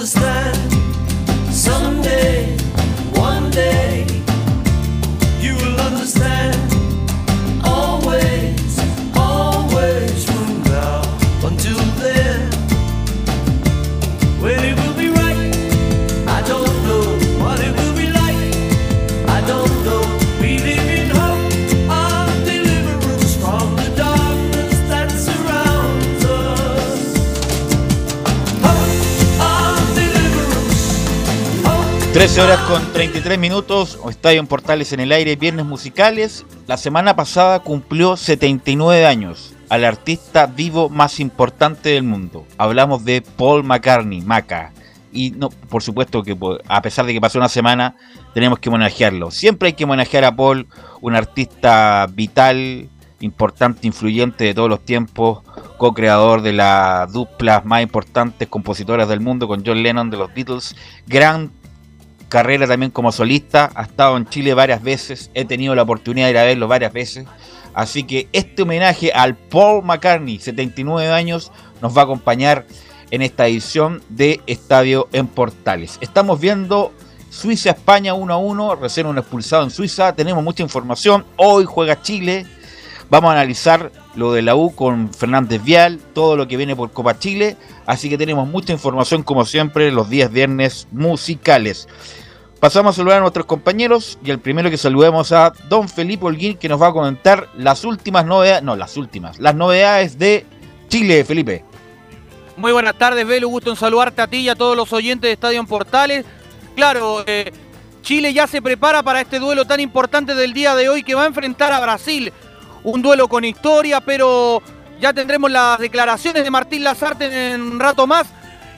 Understand 13 horas con 33 minutos, Estadio en Portales en el aire, viernes musicales. La semana pasada cumplió 79 años al artista vivo más importante del mundo. Hablamos de Paul McCartney, Maca. Y no, por supuesto que po- a pesar de que pasó una semana, tenemos que homenajearlo. Siempre hay que homenajear a Paul, un artista vital, importante, influyente de todos los tiempos, co-creador de las duplas más importantes compositoras del mundo con John Lennon de los Beatles, gran carrera también como solista, ha estado en Chile varias veces, he tenido la oportunidad de ir a verlo varias veces, así que este homenaje al Paul McCartney, 79 años, nos va a acompañar en esta edición de Estadio en Portales. Estamos viendo Suiza-España 1 a 1, recién un expulsado en Suiza, tenemos mucha información, hoy juega Chile, vamos a analizar lo de la U con Fernández Vial, todo lo que viene por Copa Chile, así que tenemos mucha información como siempre los días viernes musicales. Pasamos a saludar a nuestros compañeros y el primero que saludemos a don Felipe Holguín que nos va a comentar las últimas novedades, no, las últimas, las novedades de Chile, Felipe. Muy buenas tardes, Velo. Gusto en saludarte a ti y a todos los oyentes de Estadio Portales. Claro, eh, Chile ya se prepara para este duelo tan importante del día de hoy que va a enfrentar a Brasil. Un duelo con historia, pero ya tendremos las declaraciones de Martín Lazarte en un rato más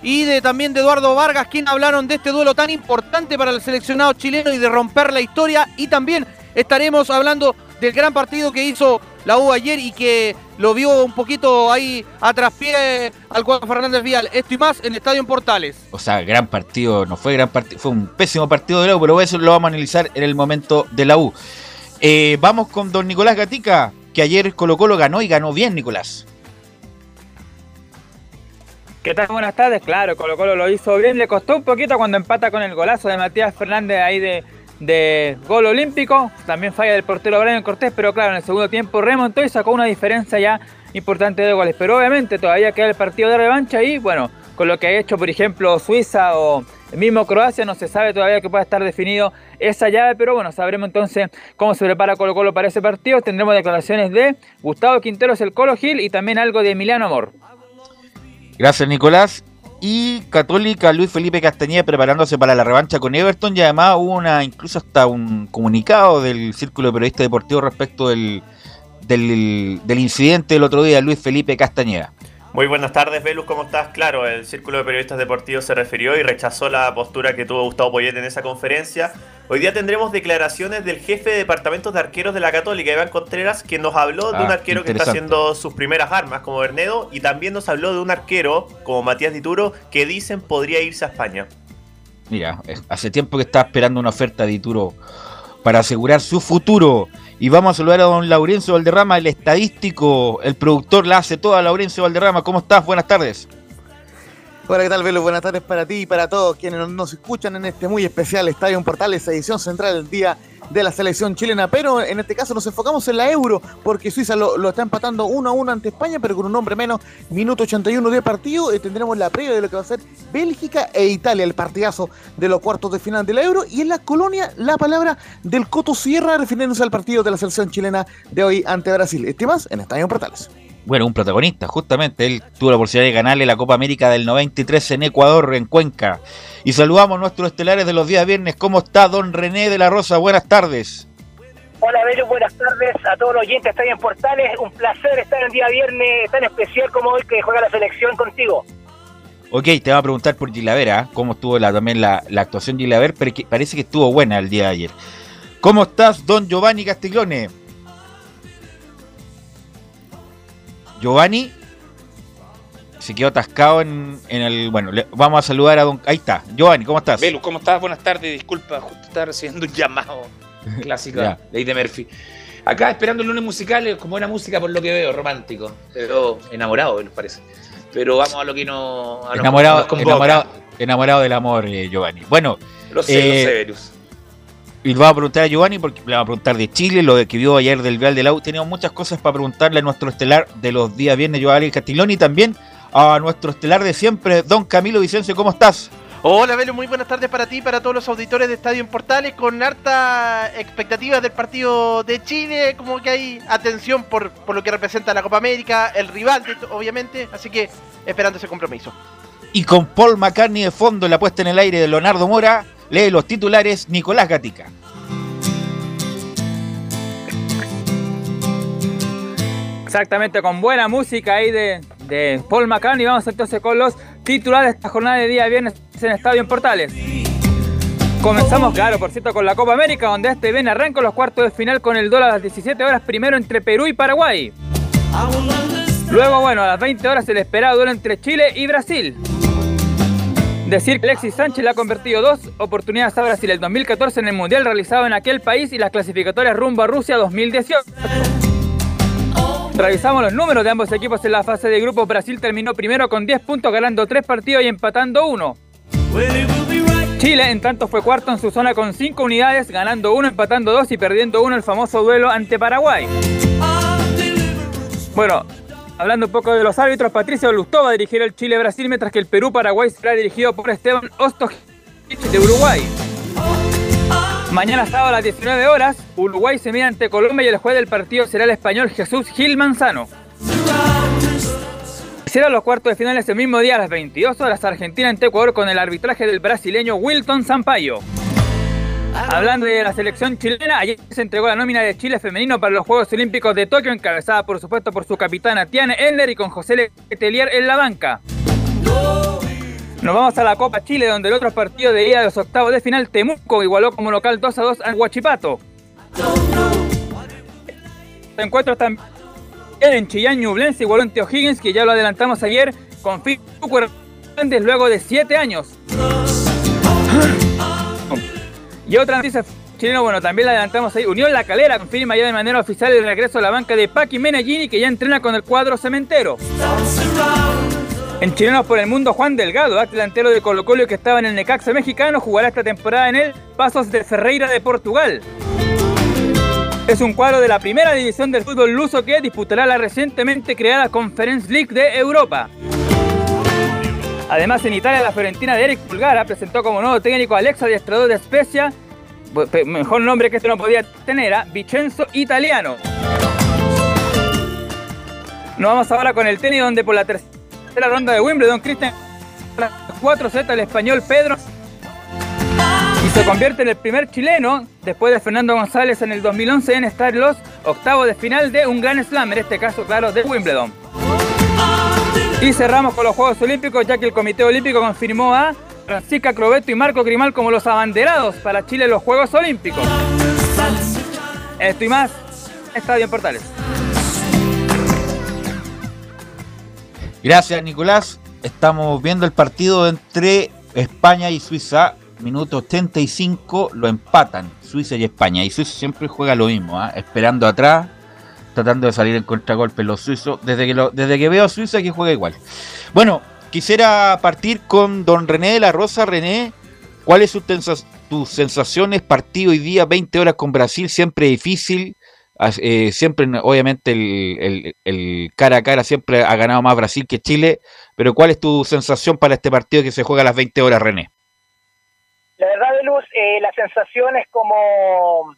y de, también de Eduardo Vargas, quien hablaron de este duelo tan importante para el seleccionado chileno y de romper la historia. Y también estaremos hablando del gran partido que hizo la U ayer y que lo vio un poquito ahí a traspié al cuadro Fernández Vial. Esto y más en Estadio Portales. O sea, gran partido, no fue gran partido, fue un pésimo partido de la U, pero eso lo vamos a analizar en el momento de la U. Eh, vamos con don Nicolás Gatica, que ayer Colo Colo ganó y ganó bien, Nicolás. ¿Qué tal? Buenas tardes. Claro, Colo Colo lo hizo bien. Le costó un poquito cuando empata con el golazo de Matías Fernández ahí de, de gol olímpico. También falla del portero Brian Cortés, pero claro, en el segundo tiempo remontó y sacó una diferencia ya importante de goles. Pero obviamente todavía queda el partido de revancha y bueno, con lo que ha hecho por ejemplo Suiza o mismo Croacia, no se sabe todavía que pueda estar definido esa llave, pero bueno, sabremos entonces cómo se prepara Colo Colo para ese partido. Tendremos declaraciones de Gustavo Quinteros, el Colo Gil y también algo de Emiliano Amor. Gracias, Nicolás. Y Católica Luis Felipe Castañeda preparándose para la revancha con Everton. Y además hubo una, incluso hasta un comunicado del Círculo de Periodistas Deportivos respecto del, del, del incidente del otro día de Luis Felipe Castañeda. Muy buenas tardes, Velus, ¿cómo estás? Claro, el Círculo de Periodistas Deportivos se refirió y rechazó la postura que tuvo Gustavo Poyet en esa conferencia. Hoy día tendremos declaraciones del jefe de departamentos de arqueros de la Católica, Iván Contreras, que nos habló de Ah, un arquero que está haciendo sus primeras armas, como Bernedo, y también nos habló de un arquero, como Matías Dituro, que dicen podría irse a España. Mira, hace tiempo que está esperando una oferta de Ituro para asegurar su futuro. Y vamos a saludar a don Laurencio Valderrama, el estadístico, el productor, la hace toda, Laurencio Valderrama. ¿Cómo estás? Buenas tardes. Hola, ¿qué tal, Velo? Buenas tardes para ti y para todos quienes nos- escuchan en este muy especial Estadio Portales, edición central del día de la selección chilena. Pero en este caso nos enfocamos en la Euro, porque Suiza lo, está empatando 1 a 1 ante España, pero con un hombre menos. Minuto 81 de partido. eh, tendremos la previa de lo que va a ser Bélgica e Italia, el partidazo de los cuartos de final de la Euro. Y en la colonia, la palabra del Coto Sierra refiriéndose al partido de la selección chilena de hoy ante Brasil. Este más en Estadio Portales. Bueno, un protagonista, justamente. Él tuvo la oportunidad de ganarle la Copa América del 93 en Ecuador, en Cuenca. Y saludamos a nuestros estelares de los días viernes. ¿Cómo está don René de la Rosa? Buenas tardes. Hola, Velo, buenas tardes a todos los oyentes. Estoy en Portales. Un placer estar el día viernes tan especial como hoy que juega la selección contigo. Ok, te va a preguntar por Gilavera, cómo estuvo la, también la, la actuación de Gilaver, pero que parece que estuvo buena el día de ayer. ¿Cómo estás, don Giovanni Castiglione? Giovanni se quedó atascado en, en el. Bueno, le- vamos a saludar a don. Ahí está, Giovanni, ¿cómo estás? Velus, ¿cómo estás? Buenas tardes. Disculpa, justo estaba recibiendo un llamado clásico Ya. de Eddie Murphy. Acá esperando el lunes musical, con buena música por lo que veo, romántico. Pero enamorado, Velus, parece. Pero vamos a lo que no. a lo que enamorado, nos enamorado, enamorado del amor, eh, Giovanni. Bueno, Lo sé, lo eh, sé, Velus. Y le vamos a preguntar a Giovanni porque le vamos a preguntar de Chile, lo que vio ayer del Real de la U. Tenemos muchas cosas para preguntarle a nuestro estelar de los días viernes, Giovanni Castiglione, y también a nuestro estelar de siempre, don Camilo Vicencio. ¿Cómo estás? Hola, Velo, muy buenas tardes para ti y para todos los auditores de Estadio en Portales, con harta expectativa del partido de Chile, como que hay atención por, por lo que representa la Copa América, el rival, obviamente, así que esperando ese compromiso. Y con Paul McCartney de fondo en la puesta en el aire de Leonardo Mora, lee los titulares Nicolás Gatica. Exactamente, con buena música ahí de, de Paul McCartney. Vamos entonces con los titulares de esta jornada de día viernes en Estadio en Portales. Comenzamos, claro, por cierto, con la Copa América, donde este bien arranca los cuartos de final con el dólar a las 17 horas, primero entre Perú y Paraguay. Luego, bueno, a las 20 horas el esperado duelo entre Chile y Brasil. Decir Alexis Sánchez le ha convertido dos oportunidades a Brasil el 2014 en el Mundial realizado en aquel país y las clasificatorias rumbo a Rusia 2018. Revisamos los números de ambos equipos en la fase de grupo. Brasil terminó primero con 10 puntos, ganando 3 partidos y empatando 1. Chile, en tanto, fue cuarto en su zona con 5 unidades, ganando 1, empatando 2 y perdiendo 1 el famoso duelo ante Paraguay. Bueno, hablando un poco de los árbitros, Patricio Lustó va a dirigir el Chile-Brasil, mientras que el Perú-Paraguay será dirigido por Esteban Ostojic de Uruguay. Mañana sábado a las 19 horas, Uruguay se mide ante Colombia y el juez del partido será el español Jesús Gil Manzano. Serán los cuartos de final ese mismo día a las 22 horas Argentina ante Ecuador con el arbitraje del brasileño Wilton Sampaio. Hablando de la selección chilena, ayer se entregó la nómina de Chile femenino para los Juegos Olímpicos de Tokio, encabezada por supuesto por su capitana Tiane Endler y con José Letelier en la banca. Nos vamos a la Copa Chile, donde el otro partido de ida de los octavos de final, Temuco igualó como local 2 a 2 al Huachipato. Encuentros también en Chillán, Ñublense igualó ante O'Higgins, que ya lo adelantamos ayer, con Fico luego de 7 años. Y otra noticia chileno, bueno, también la adelantamos ahí. Unión La Calera confirma ya de manera oficial el regreso a la banca de Paqui Menagini, que ya entrena con el cuadro cementero. En Chilenos por el Mundo, Juan Delgado, ex delantero de Colo Colo que estaba en el Necaxa mexicano, jugará esta temporada en el Pasos de Ferreira de Portugal. Es un cuadro de la primera división del fútbol luso que disputará la recientemente creada Conference League de Europa. Además, en Italia, la Fiorentina de Eric Pulgara presentó como nuevo técnico a Alexa Adiestrador de pe- mejor nombre que este no podía tener, a Vincenzo Italiano. Nos vamos ahora con el tenis, donde por la tercera ronda de Wimbledon, Cristian 4 z el español Pedro y se convierte en el primer chileno, después de Fernando González en el 2011, en estar en los octavos de final de un Gran Slam, en este caso, claro, de Wimbledon. Y cerramos con los Juegos Olímpicos, ya que el Comité Olímpico confirmó a Francisca Crobeto y Marco Grimal como los abanderados para Chile en los Juegos Olímpicos. Esto y más, Estadio en Portales. Gracias, Nicolás. Estamos viendo el partido entre España y Suiza. Minuto 85 lo empatan Suiza y España. Y Suiza siempre juega lo mismo, ¿ah? esperando atrás, tratando de salir en contragolpe los suizos. Desde que, desde que veo a Suiza que juega igual. Bueno, quisiera partir con don René de la Rosa. René, ¿cuáles son tus tus sensaciones? Partido hoy día, 20 horas con Brasil, siempre difícil. Eh, siempre, obviamente, el, el- cara a cara siempre ha ganado más Brasil que Chile. Pero ¿cuál es tu sensación para este partido que se juega a las 20 horas, René? La verdad, Luz, eh, la sensación es como...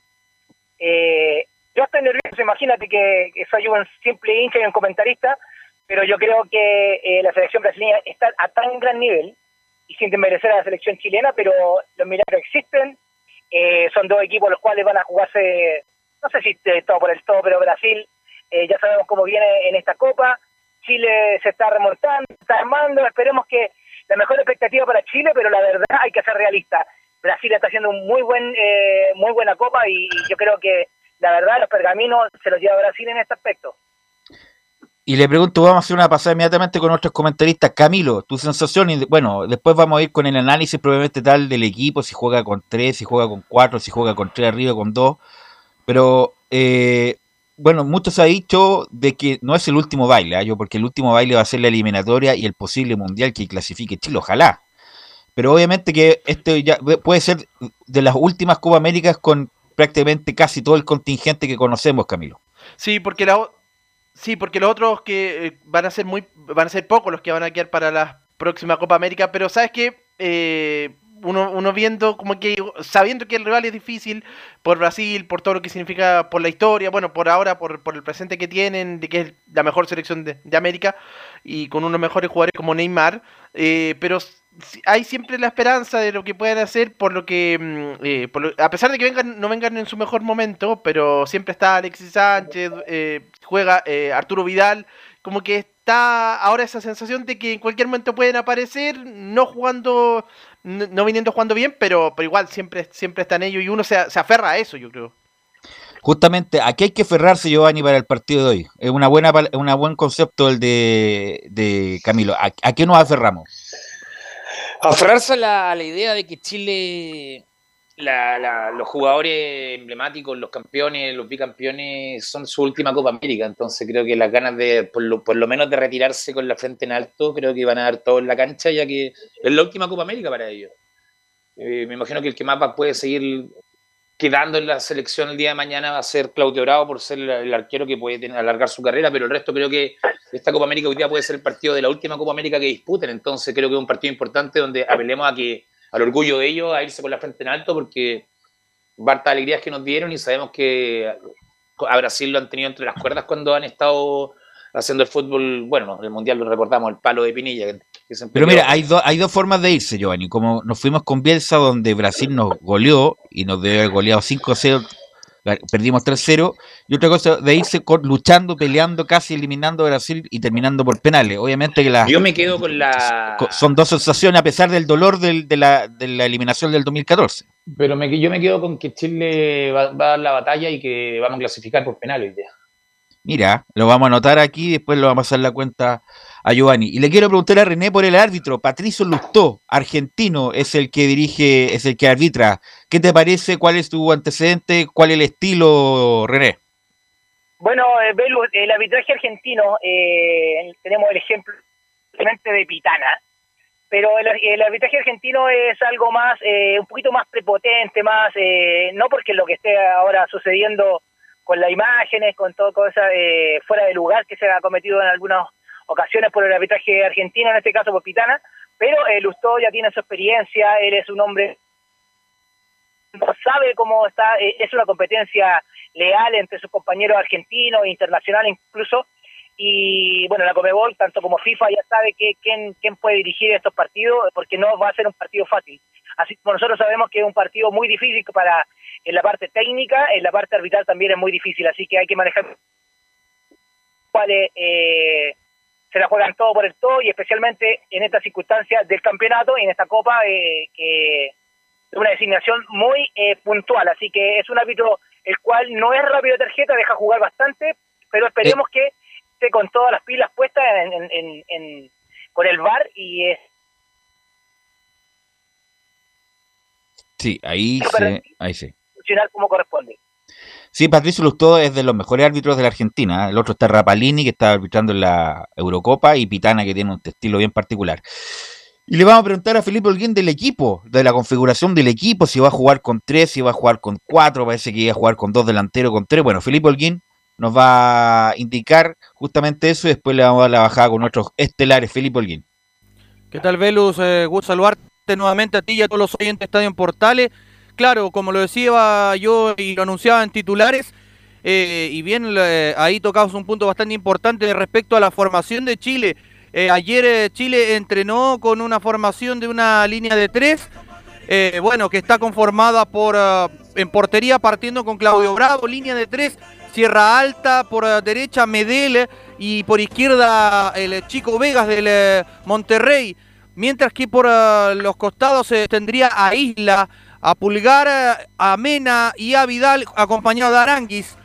eh, yo estoy nervioso, imagínate que, soy un simple hincha y un comentarista, pero yo creo que eh, la selección brasileña está a tan gran nivel, y sin desmerecer a la selección chilena, pero los milagros existen. Eh, son dos equipos los cuales van a jugarse, no sé si eh, todo por el todo, pero Brasil eh, ya sabemos cómo viene en esta Copa. Chile se está remontando, está armando. Esperemos que la mejor expectativa para Chile, pero la verdad hay que ser realista. Brasil está haciendo un muy buen, eh, muy buena Copa y yo creo que la verdad los pergaminos se los lleva Brasil en este aspecto. Y le pregunto, vamos a hacer una pasada inmediatamente con nuestros comentaristas. Camilo, tu sensación, bueno, después vamos a ir con el análisis probablemente tal del equipo, si juega con tres, si juega con cuatro, si juega con tres arriba, con dos. Pero, eh, bueno, mucho se ha dicho de que no es el último baile, ¿ah? yo porque el último baile va a ser la eliminatoria y el posible mundial que clasifique Chile, ojalá. Pero obviamente que este ya puede ser de las últimas Copa Américas con prácticamente casi todo el contingente que conocemos, Camilo. Sí, porque la, sí, porque los otros que eh, van a ser muy van a ser pocos los que van a quedar para la próxima Copa América, pero sabes que uno, uno viendo como que sabiendo que el rival es difícil por Brasil, por todo lo que significa por la historia, bueno, por ahora por, por el presente que tienen, de que es la mejor selección de, de América y con unos mejores jugadores como Neymar, eh, pero hay siempre la esperanza de lo que puedan hacer por lo que mm, eh, a pesar de que vengan no vengan en su mejor momento pero siempre está Alexis Sánchez eh, juega eh, Arturo Vidal como que está ahora esa sensación de que en cualquier momento pueden aparecer no jugando no, viniendo jugando bien pero pero igual siempre siempre están ellos y uno se, aferra a eso yo creo Justamente, aquí hay que aferrarse, Giovanni, para el partido de hoy. Es una buena, pal- un buen concepto el de, de Camilo. ¿A, a qué nos aferramos? Aferrarse a la, idea de que Chile, los jugadores emblemáticos, los campeones, los bicampeones, son su última Copa América. Entonces creo que las ganas de, por lo, por lo menos de retirarse con la frente en alto, creo que van a dar todo en la cancha, ya que es la última Copa América para ellos. Eh, me imagino que el que más puede seguir quedando en la selección el día de mañana va a ser Claudio Bravo por ser el, arquero que puede alargar su carrera, pero el resto creo que esta Copa América hoy día puede ser el partido de la última Copa América que disputen, entonces creo que es un partido importante donde apelemos a que al orgullo de ellos, a irse con la frente en alto, porque hartas alegrías que nos dieron y sabemos que a Brasil lo han tenido entre las cuerdas cuando han estado haciendo el fútbol, bueno, el Mundial lo recordamos, el palo de Pinilla. Pero mira, hay, do- hay dos formas de irse, Giovanni. Como nos fuimos con Bielsa, donde Brasil nos goleó y nos debe haber goleado 5-0, ga- perdimos 3-0. Y otra cosa, de irse con- luchando, peleando, casi eliminando a Brasil y terminando por penales. Obviamente que las Yo me quedo con la... son dos sensaciones a pesar del dolor del- de, la, de la eliminación del 2014. Pero me, yo me quedo con que Chile va, va a dar la batalla y que vamos a clasificar por penal hoy día. Mira, lo vamos a anotar aquí, después lo vamos a pasar la cuenta a Giovanni. Y le quiero preguntar a René por el árbitro. Patricio Lustó, argentino, es el que dirige, es el que arbitra. ¿Qué te parece? ¿Cuál es tu antecedente? ¿Cuál es el estilo, René? Bueno, eh, Belu, el arbitraje argentino, eh, tenemos el ejemplo de Pitana, pero el, el arbitraje argentino es algo más, eh, un poquito más prepotente, más, eh, no porque lo que esté ahora sucediendo con las imágenes, con todo cosa eh, fuera de lugar que se ha cometido en algunas ocasiones por el arbitraje argentino, en este caso por Pitana, pero eh, Lustó ya tiene su experiencia, él es un hombre sabe cómo está, eh, es una competencia leal entre sus compañeros argentinos, internacional incluso, y bueno, la Comebol, tanto como FIFA, ya sabe que, quién puede dirigir estos partidos, porque no va a ser un partido fácil. Así como nosotros sabemos que es un partido muy difícil para en la parte técnica, en la parte arbitral también es muy difícil, así que hay que manejar cuáles eh, se la juegan todo por el todo y especialmente en estas circunstancias del campeonato y en esta copa eh, que es una designación muy eh, puntual, así que es un árbitro el cual no es rápido de tarjeta, deja jugar bastante, pero esperemos que esté con todas las pilas puestas en, en- en- en- con el VAR y es Sí, ahí sí, ahí sí. funcionar como corresponde. Sí, Patricio Lustó es de los mejores árbitros de la Argentina. El otro está Rapalini, que está arbitrando en la Eurocopa, y Pitana, que tiene un estilo bien particular. Y le vamos a preguntar a Felipe Holguín del equipo, de la configuración del equipo, si va a jugar con tres, si va a jugar con cuatro, parece que iba a jugar con dos delanteros, con tres. Bueno, Felipe Holguín nos va a indicar justamente eso y después le vamos a dar la bajada con nuestros estelares. Felipe Holguín. ¿Qué tal, Velus? Eh, gusto saludarte nuevamente a ti y a todos los oyentes de Estadio en Portales. Claro, como lo decía yo y lo anunciaba en titulares, eh, y bien eh, ahí tocamos un punto bastante importante respecto a la formación de Chile. Eh, ayer Chile entrenó con una formación de una línea de tres, bueno, que está conformada por en portería partiendo con Claudio Bravo, línea de tres, Sierra Alta, por ah, derecha Medel y por izquierda el Chico Vegas del Monterrey. Mientras que por ah, los costados se tendría a Isla, a Pulgar, a Mena y a Vidal acompañado de Aranguis.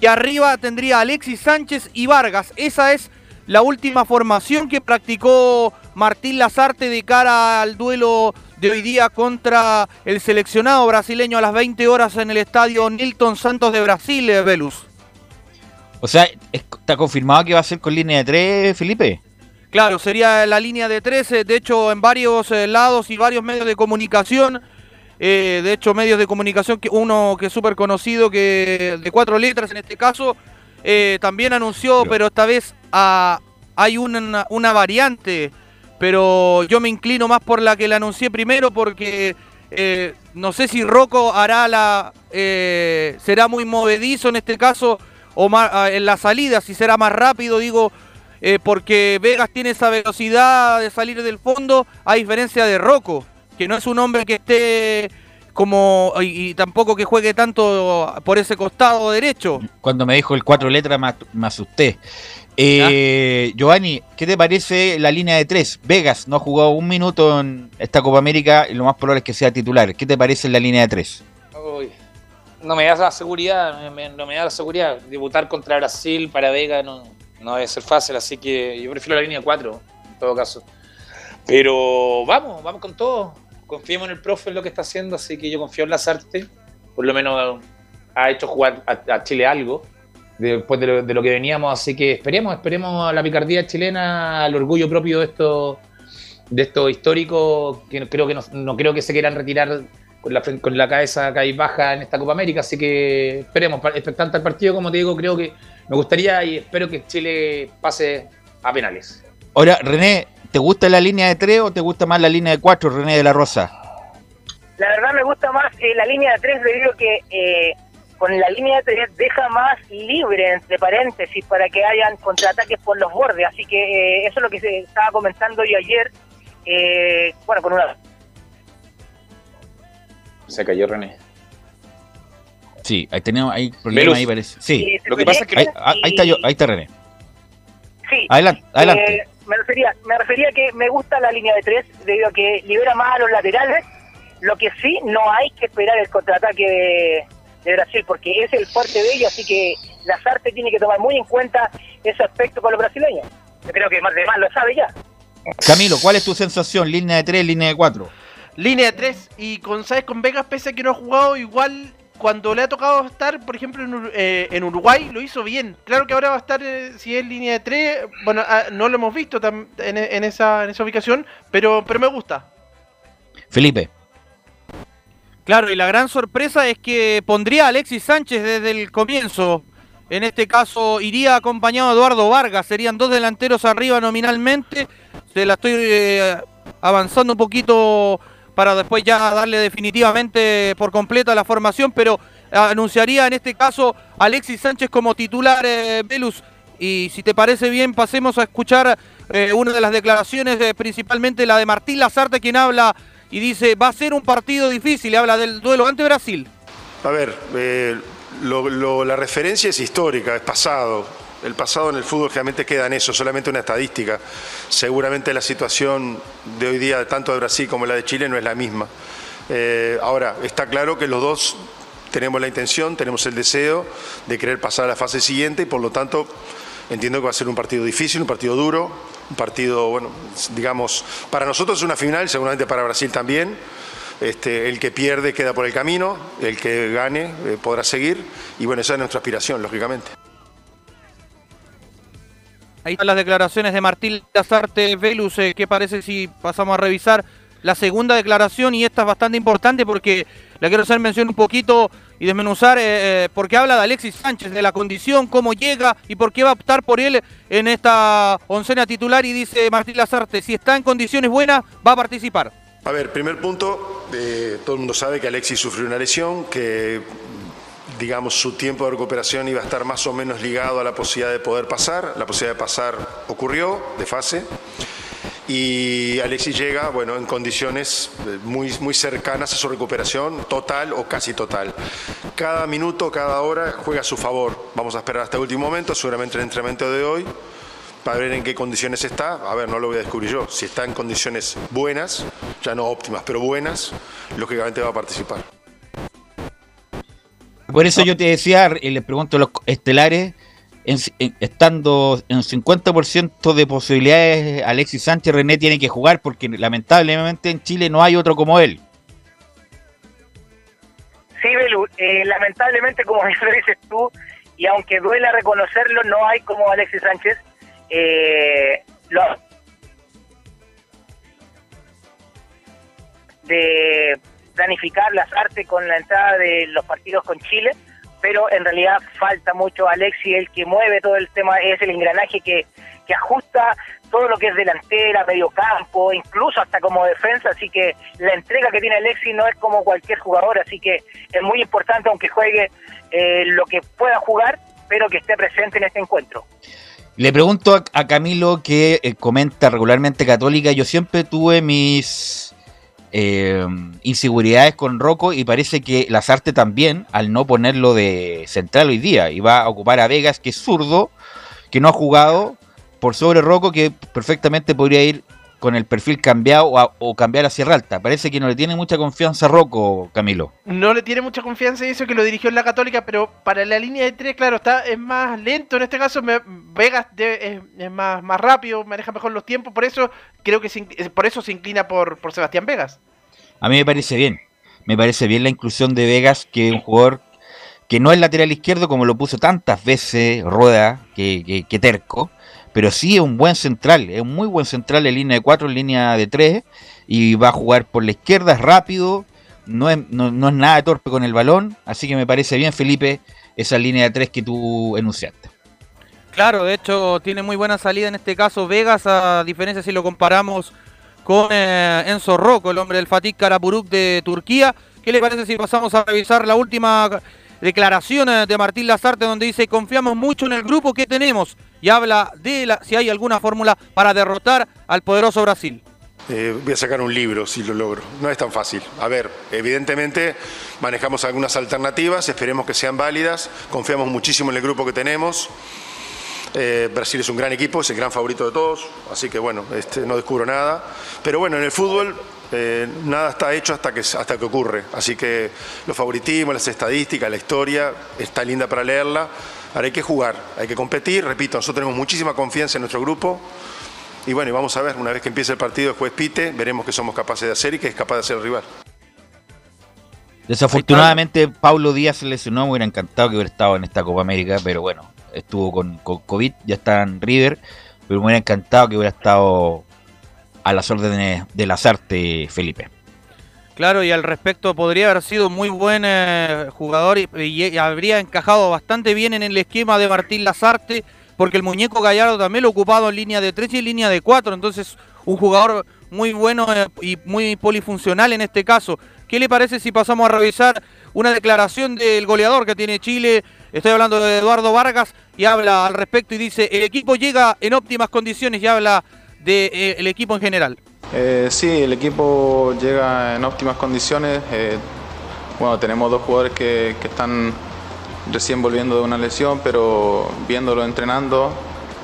Y arriba tendría a Alexis Sánchez y Vargas. Esa es la última formación que practicó Martín Lazarte de cara al duelo de hoy día contra el seleccionado brasileño a las 20 horas en el estadio Nilton Santos de Brasil, Velus. O sea, ¿es- ¿está confirmado que va a ser con línea de tres, Felipe? Claro, sería la línea de 13, de hecho en varios eh, lados y varios medios de comunicación, eh, de hecho medios de comunicación, que uno que es súper conocido, que de cuatro letras en este caso, eh, también anunció, pero esta vez ah, hay una, una variante, pero yo me inclino más por la que la anuncié primero porque eh, no sé si Rocco hará la, eh, será muy movedizo en este caso, o más, en la salida, si será más rápido, digo, eh, porque Vegas tiene esa velocidad de salir del fondo, a diferencia de Rocco, que no es un hombre que esté como y, y tampoco que juegue tanto por ese costado derecho. Cuando me dijo el cuatro letras me, me asusté. Eh, Giovanni, ¿qué te parece la línea de tres? Vegas no ha jugado un minuto en esta Copa América y lo más probable es que sea titular. ¿Qué te parece la línea de tres? Uy, no me da la seguridad, me- me- no me da la seguridad. Debutar contra Brasil para Vega no, no debe ser fácil, así que yo prefiero la línea 4, en todo caso. Pero vamos, vamos con todo. Confiemos en el profe en lo que está haciendo, así que yo confío en Lazarte. Por lo menos ha hecho jugar a, Chile algo después de lo, que veníamos, así que esperemos, esperemos a la picardía chilena, al orgullo propio de estos de estos históricos que creo que no, no creo que se quieran retirar con la, con la cabeza caí baja en esta Copa América, así que esperemos, expectante al partido, como te digo, creo que me gustaría y espero que Chile pase a penales. Ahora, René, ¿te gusta la línea de tres o te gusta más la línea de cuatro, René de la Rosa? La verdad me gusta más eh, la línea de tres debido a que eh, con la línea de tres deja más libre, entre paréntesis, para que hayan contraataques por los bordes. Así que eh, eso es lo que se estaba comentando yo ayer. eh, bueno, con una... Se cayó René. Sí, ahí tenemos, hay problemas ahí parece. Sí, eh, Lo que pasa es que ahí, ah, ahí está yo, ahí está René. Sí, Adelante, adelante. Eh, me, refería, me refería que me gusta la línea de tres debido a que libera más a los laterales. Lo que sí, no hay que esperar el contraataque de, de Brasil porque es el fuerte de ellos, así que Lazarte tiene que tomar muy en cuenta ese aspecto con los brasileños. Yo creo que más de más lo sabe ya. Camilo, ¿cuál es tu sensación? ¿Línea de tres, línea de cuatro? Línea de 3 y con ¿sabes? con Vegas, pese a que no ha jugado igual cuando le ha tocado estar, por ejemplo, en, eh, en Uruguay, lo hizo bien. Claro que ahora va a estar, eh, si es línea de 3, bueno, ah, no lo hemos visto tam- en, en esa, en esa ubicación, pero, pero me gusta. Felipe. Claro, y la gran sorpresa es que pondría a Alexis Sánchez desde el comienzo. En este caso iría acompañado de Eduardo Vargas. Serían dos delanteros arriba nominalmente. Se la estoy eh, avanzando un poquito para después ya darle definitivamente por completa la formación, pero anunciaría en este caso Alexis Sánchez como titular eh. Y si te parece bien, pasemos a escuchar eh, una de las declaraciones, de, principalmente la de Martín Lazarte, quien habla y dice, va a ser un partido difícil, y habla del duelo ante Brasil. A ver, eh, la referencia es histórica, es pasado. El pasado en el fútbol realmente queda en eso, solamente una estadística. Seguramente la situación de hoy día, tanto de Brasil como la de Chile, no es la misma. Eh, ahora, está claro que los dos tenemos la intención, tenemos el deseo de querer pasar a la fase siguiente y por lo tanto entiendo que va a ser un partido difícil, un partido duro, un partido, bueno, digamos, para nosotros es una final, seguramente para Brasil también. Este, el que pierde queda por el camino, el que gane eh, podrá seguir y bueno, esa es nuestra aspiración, lógicamente. Ahí están las declaraciones de Martín Lazarte Velus. eh, ¿Qué parece si pasamos a revisar la segunda declaración? Y esta es bastante importante porque la quiero hacer mención un poquito y desmenuzar, eh, eh, porque habla de Alexis Sánchez, de la condición, cómo llega y por qué va a optar por él en esta oncena titular. Y dice Martín Lazarte, si está en condiciones buenas, va a participar. A ver, primer punto, todo el mundo sabe que Alexis sufrió una lesión, que digamos su tiempo de recuperación iba a estar más o menos ligado a la posibilidad de poder pasar. La posibilidad de pasar ocurrió de fase. Y Alexis llega, bueno, en condiciones eh, muy, muy cercanas a su recuperación, total o casi total. Cada minuto, cada hora juega a su favor. Vamos a esperar hasta el último momento, seguramente el entrenamiento de hoy, para ver en qué condiciones está. A ver, no lo voy a descubrir yo. Si está en condiciones buenas, ya no óptimas, pero buenas, lógicamente va a participar. Por eso yo te decía, y le pregunto a los estelares, en- en- estando en 50% de posibilidades, Alexis Sánchez René tiene que jugar porque lamentablemente en Chile no hay otro como él. Sí, Belu, eh, lamentablemente, como lo dices tú, y aunque duela reconocerlo, no hay como Alexis Sánchez. Eh, lo- de planificar las artes con la entrada de los partidos con Chile, pero en realidad falta mucho. Alexis, el que mueve todo el tema, es el engranaje que, que ajusta todo lo que es delantera, mediocampo, incluso hasta como defensa, así que la entrega que tiene Alexis no es como cualquier jugador, así que es muy importante aunque juegue eh, lo que pueda jugar, pero que esté presente en este encuentro. Le pregunto a, a Camilo que eh, comenta regularmente Católica, yo siempre tuve mis eh, inseguridades con Rocco y parece que Lazarte también, al no ponerlo de central hoy día, y va a ocupar a Vegas, que es zurdo, que no ha jugado, por sobre Rocco, que perfectamente podría ir con el perfil cambiado o, a- o cambiar a Sierra Alta. Parece que no le tiene mucha confianza a Rocco, Camilo. No le tiene mucha confianza y eso que lo dirigió en la Católica, pero para la línea de tres, claro, está es más lento en este caso. me- Vegas de- es, es más, más rápido, maneja mejor los tiempos, por eso creo que se por eso se inclina por, por Sebastián Vegas. A mí me parece bien. Me parece bien la inclusión de Vegas, que es un jugador que no es lateral izquierdo como lo puso tantas veces Rueda, que, que- que terco, pero sí es un buen central, es un muy buen central en línea de 4, en línea de 3, y va a jugar por la izquierda, es rápido, no es, no, no es nada torpe con el balón, así que me parece bien, Felipe, esa línea de 3 que tú enunciaste. Claro, de hecho tiene muy buena salida en este caso Vegas, a diferencia si lo comparamos con eh, Enzo Rocco, el hombre del Fatih Karapuruk de Turquía. ¿Qué le parece si pasamos a revisar la última declaración eh, de Martín Lazarte donde dice confiamos mucho en el grupo que tenemos y habla de si hay alguna fórmula para derrotar al poderoso Brasil? Eh, voy a sacar un libro si lo logro. No es tan fácil. A ver, evidentemente manejamos algunas alternativas, esperemos que sean válidas, confiamos muchísimo en el grupo que tenemos. Eh, Brasil es un gran equipo, es el gran favorito de todos, así que bueno, este, no descubro nada. Pero bueno, en el fútbol eh, nada está hecho hasta que, hasta que ocurre, así que los favoritismos, las estadísticas, la historia está linda para leerla. Ahora hay que jugar, hay que competir, repito, nosotros tenemos muchísima confianza en nuestro grupo. Y bueno, y vamos a ver, una vez que empiece el partido, juez pite, veremos qué somos capaces de hacer y qué es capaz de hacer el rival. Desafortunadamente, Pablo Díaz se lesionó, me hubiera encantado que hubiera estado en esta Copa América, pero bueno, estuvo con, con COVID, ya está en River, pero me hubiera encantado que hubiera estado a las órdenes de Lazarte, Felipe. Claro, y al respecto podría haber sido muy buen eh, jugador y, y habría encajado bastante bien en el esquema de Martín Lazarte, porque el muñeco Gallardo también lo ocupado en línea de 3 y en línea de 4, entonces un jugador muy bueno eh, y muy polifuncional en este caso. ¿Qué le parece si pasamos a revisar una declaración del goleador que tiene Chile? Estoy hablando de Eduardo Vargas y habla al respecto y dice, el equipo llega en óptimas condiciones y habla del equipo en general. Eh, sí, el equipo llega en óptimas condiciones. eh, bueno, tenemos dos jugadores que, que están recién volviendo de una lesión, pero viéndolo entrenando,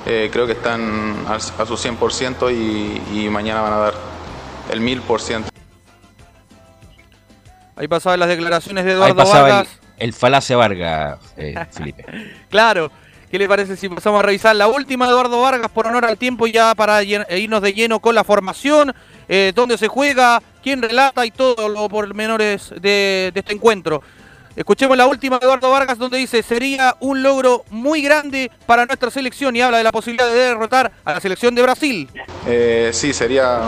eh, creo que están a su 100% y, y mañana van a dar el 1000%. Ahí pasaban las declaraciones de Ahí Eduardo pasaba el, Vargas. el falacia Vargas, eh, Felipe. Claro. ¿Qué le parece si pasamos a revisar la última Eduardo Vargas por honor al tiempo ya para e irnos de lleno con la formación, eh, dónde se juega, quién relata y todo lo pormenores de, de este encuentro? Escuchemos la última de Eduardo Vargas donde dice sería un logro muy grande para nuestra selección y habla de la posibilidad de derrotar a la selección de Brasil. Eh, sí, sería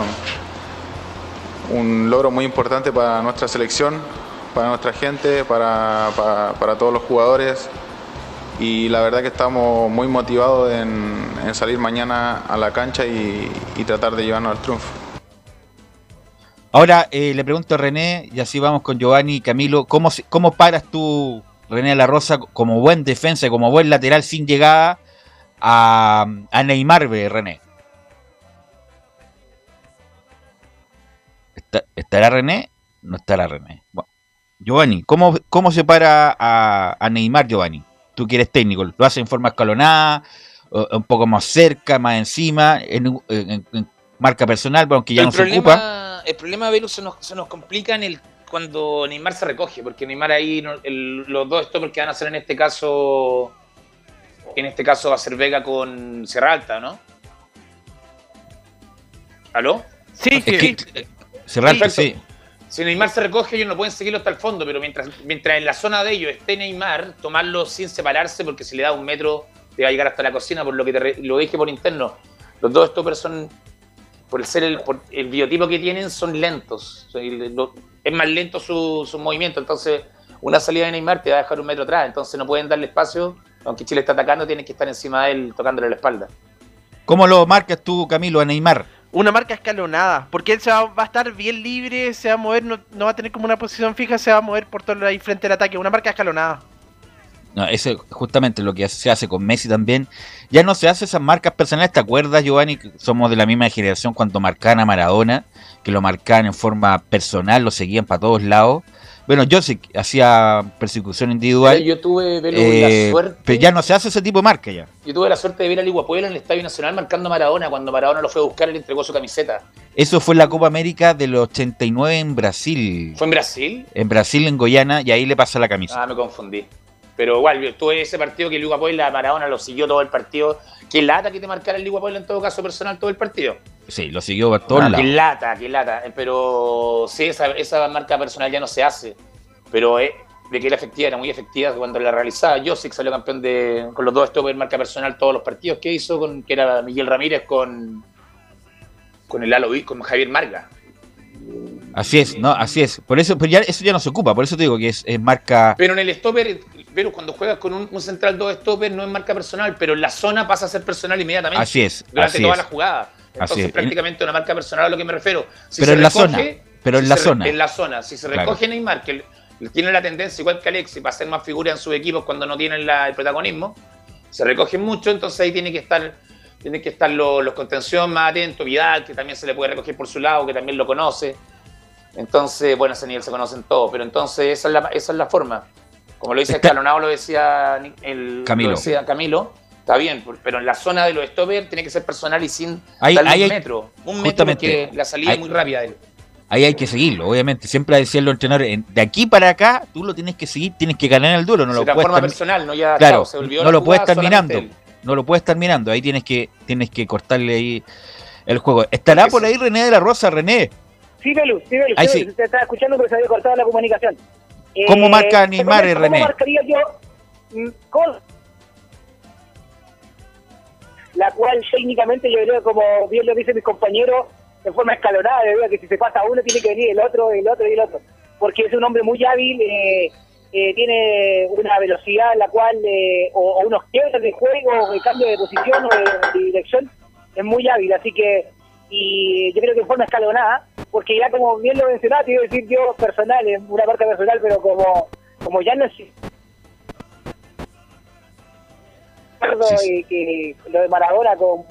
un logro muy importante para nuestra selección, para nuestra gente, para todos los jugadores. Y la verdad que estamos muy motivados en, en salir mañana a la cancha y, y tratar de llevarnos al triunfo. Ahora eh, le pregunto a René, y así vamos con Giovanni y Camilo, ¿cómo, ¿cómo paras tú, René la Rosa, como buen defensa, como buen lateral sin llegada a, a Neymar, René? ¿Está- ¿Estará René? No estará René. Giovanni, ¿cómo, ¿cómo se para a, a Neymar, Giovanni? Tú que eres técnico, ¿lo hace en forma escalonada? un poco más cerca, más encima, en, un- en- en marca personal, pero aunque ya el no se ocupa? El problema, Velus, se nos, se nos complica en el cuando Neymar se recoge, porque Neymar ahí, el- los dos stoppers que van a hacer en este caso, en este caso va a ser Vega con Sierra Alta, ¿no? ¿Aló? Sí, Es que- Cerrarte, Perfecto. sí. Si Neymar se recoge, ellos no pueden seguirlo hasta el fondo, pero mientras, mientras en la zona de ellos esté Neymar, tomarlo sin separarse, porque si le da un metro, te va a llegar hasta la cocina, por lo que te lo dije por interno. Los dos stoppers son, por el ser el, por el biotipo que tienen, son lentos. Es más lento su, su movimiento, entonces una salida de Neymar te va a dejar un metro atrás, entonces no pueden darle espacio, aunque Chile está atacando, tienen que estar encima de él tocándole la espalda. ¿Cómo lo marcas tú, Camilo, a Neymar? Una marca escalonada, porque él se va, a estar bien libre, se va a mover, no, no va a tener como una posición fija, se va a mover por todo ahí frente al ataque. Una marca escalonada. No, eso es justamente lo que se hace con Messi también. Ya no se hace esas marcas personales. ¿Te acuerdas, Giovanni? Somos de la misma generación cuando marcaban a Maradona, que lo marcaban en forma personal, lo seguían para todos lados. Bueno, yo sí hacía persecución individual. Yo tuve, Velo, eh, la suerte. pero ya no se hace ese tipo de marca ya. Yo tuve la suerte de ver a Ligua Puebla en el Estadio Nacional marcando a Maradona. Cuando Maradona lo fue a buscar, le entregó su camiseta. Eso fue en la Copa América del 89 en Brasil. ¿Fue en Brasil? En Brasil, en Goiânia, y ahí le pasa la camisa. Ah, me confundí. Pero igual, tuve ese partido que Ligua Puebla, Maradona lo siguió todo el partido. Qué lata que te marcara el Ligua Puebla en todo caso personal todo el partido. Sí, lo siguió por todos Ah, lados. Qué lata, qué lata. Eh, Pero sí, esa, esa marca personal ya no se hace. Pero eh, de que era efectiva, era muy efectiva cuando la realizaba. Josic salió campeón de, con los dos stoppers marca personal todos los partidos que hizo, con, que era Miguel Ramírez con, con el Lalo, con Javier Marga. Así es, no, así es. Por eso, pero ya, eso ya no se ocupa, por eso te digo que es, es marca. Pero en el stopper, pero cuando juegas con un, un central dos stopper no es marca personal, pero en la zona pasa a ser personal inmediatamente. Así es, Durante así toda es. la jugada. Entonces, Así es. prácticamente una marca personal a lo que me refiero. Si Pero en la zona, pero en la zona. En la zona. Si se Claro. recoge Neymar, que tiene la tendencia, igual que Alexis, para ser más figura en sus equipos cuando no tienen la- el protagonismo, se recoge mucho, entonces ahí tiene que estar, tiene que estar lo- los contención más atentos, Vidal, que también se le puede recoger por su lado, que también lo conoce. Entonces, bueno, a ese nivel se conocen todos, pero entonces esa es la, esa es la forma. Como lo dice Está- Escalonado, lo decía el, Camilo. lo decía Camilo, está bien, pero en la zona de los stoppers tiene que ser personal y sin Ahí- darle ahí un metro. Un metro porque la salida es muy rápida de él. Ahí hay que seguirlo, obviamente. Siempre decían los entrenadores, de aquí para acá, tú lo tienes que seguir, tienes que ganar el duelo, no se lo puedes transforma estar- personal, no ya Claro, se olvidó no lo puedes estar mirando. No lo puedes estar mirando. Ahí tienes que, tienes que cortarle ahí el juego. ¿Estará Porque por ahí René de la Rosa, René? Sí, Belu, sí, Belu, Ahí sí. Belu, te estaba escuchando pero se había cortado la comunicación. Eh, ¿Cómo marca te Neymar, comento, René? ¿Cómo marcaría yo? mm, la cual técnicamente yo creo, como bien lo dicen mis compañeros, en forma escalonada, yo creo que si se pasa uno tiene que venir el otro, el otro y el otro. Porque es un hombre muy hábil, eh, eh, tiene una velocidad en la cual, eh, o, o unos quiebres de juego, o de cambio de posición o de, de dirección, es muy hábil, así que, y yo creo que en forma escalonada, porque ya como bien lo mencionaba, te iba a decir yo personal, es una marca personal, pero como, como ya no Sí, eh, que lo de Maradona con,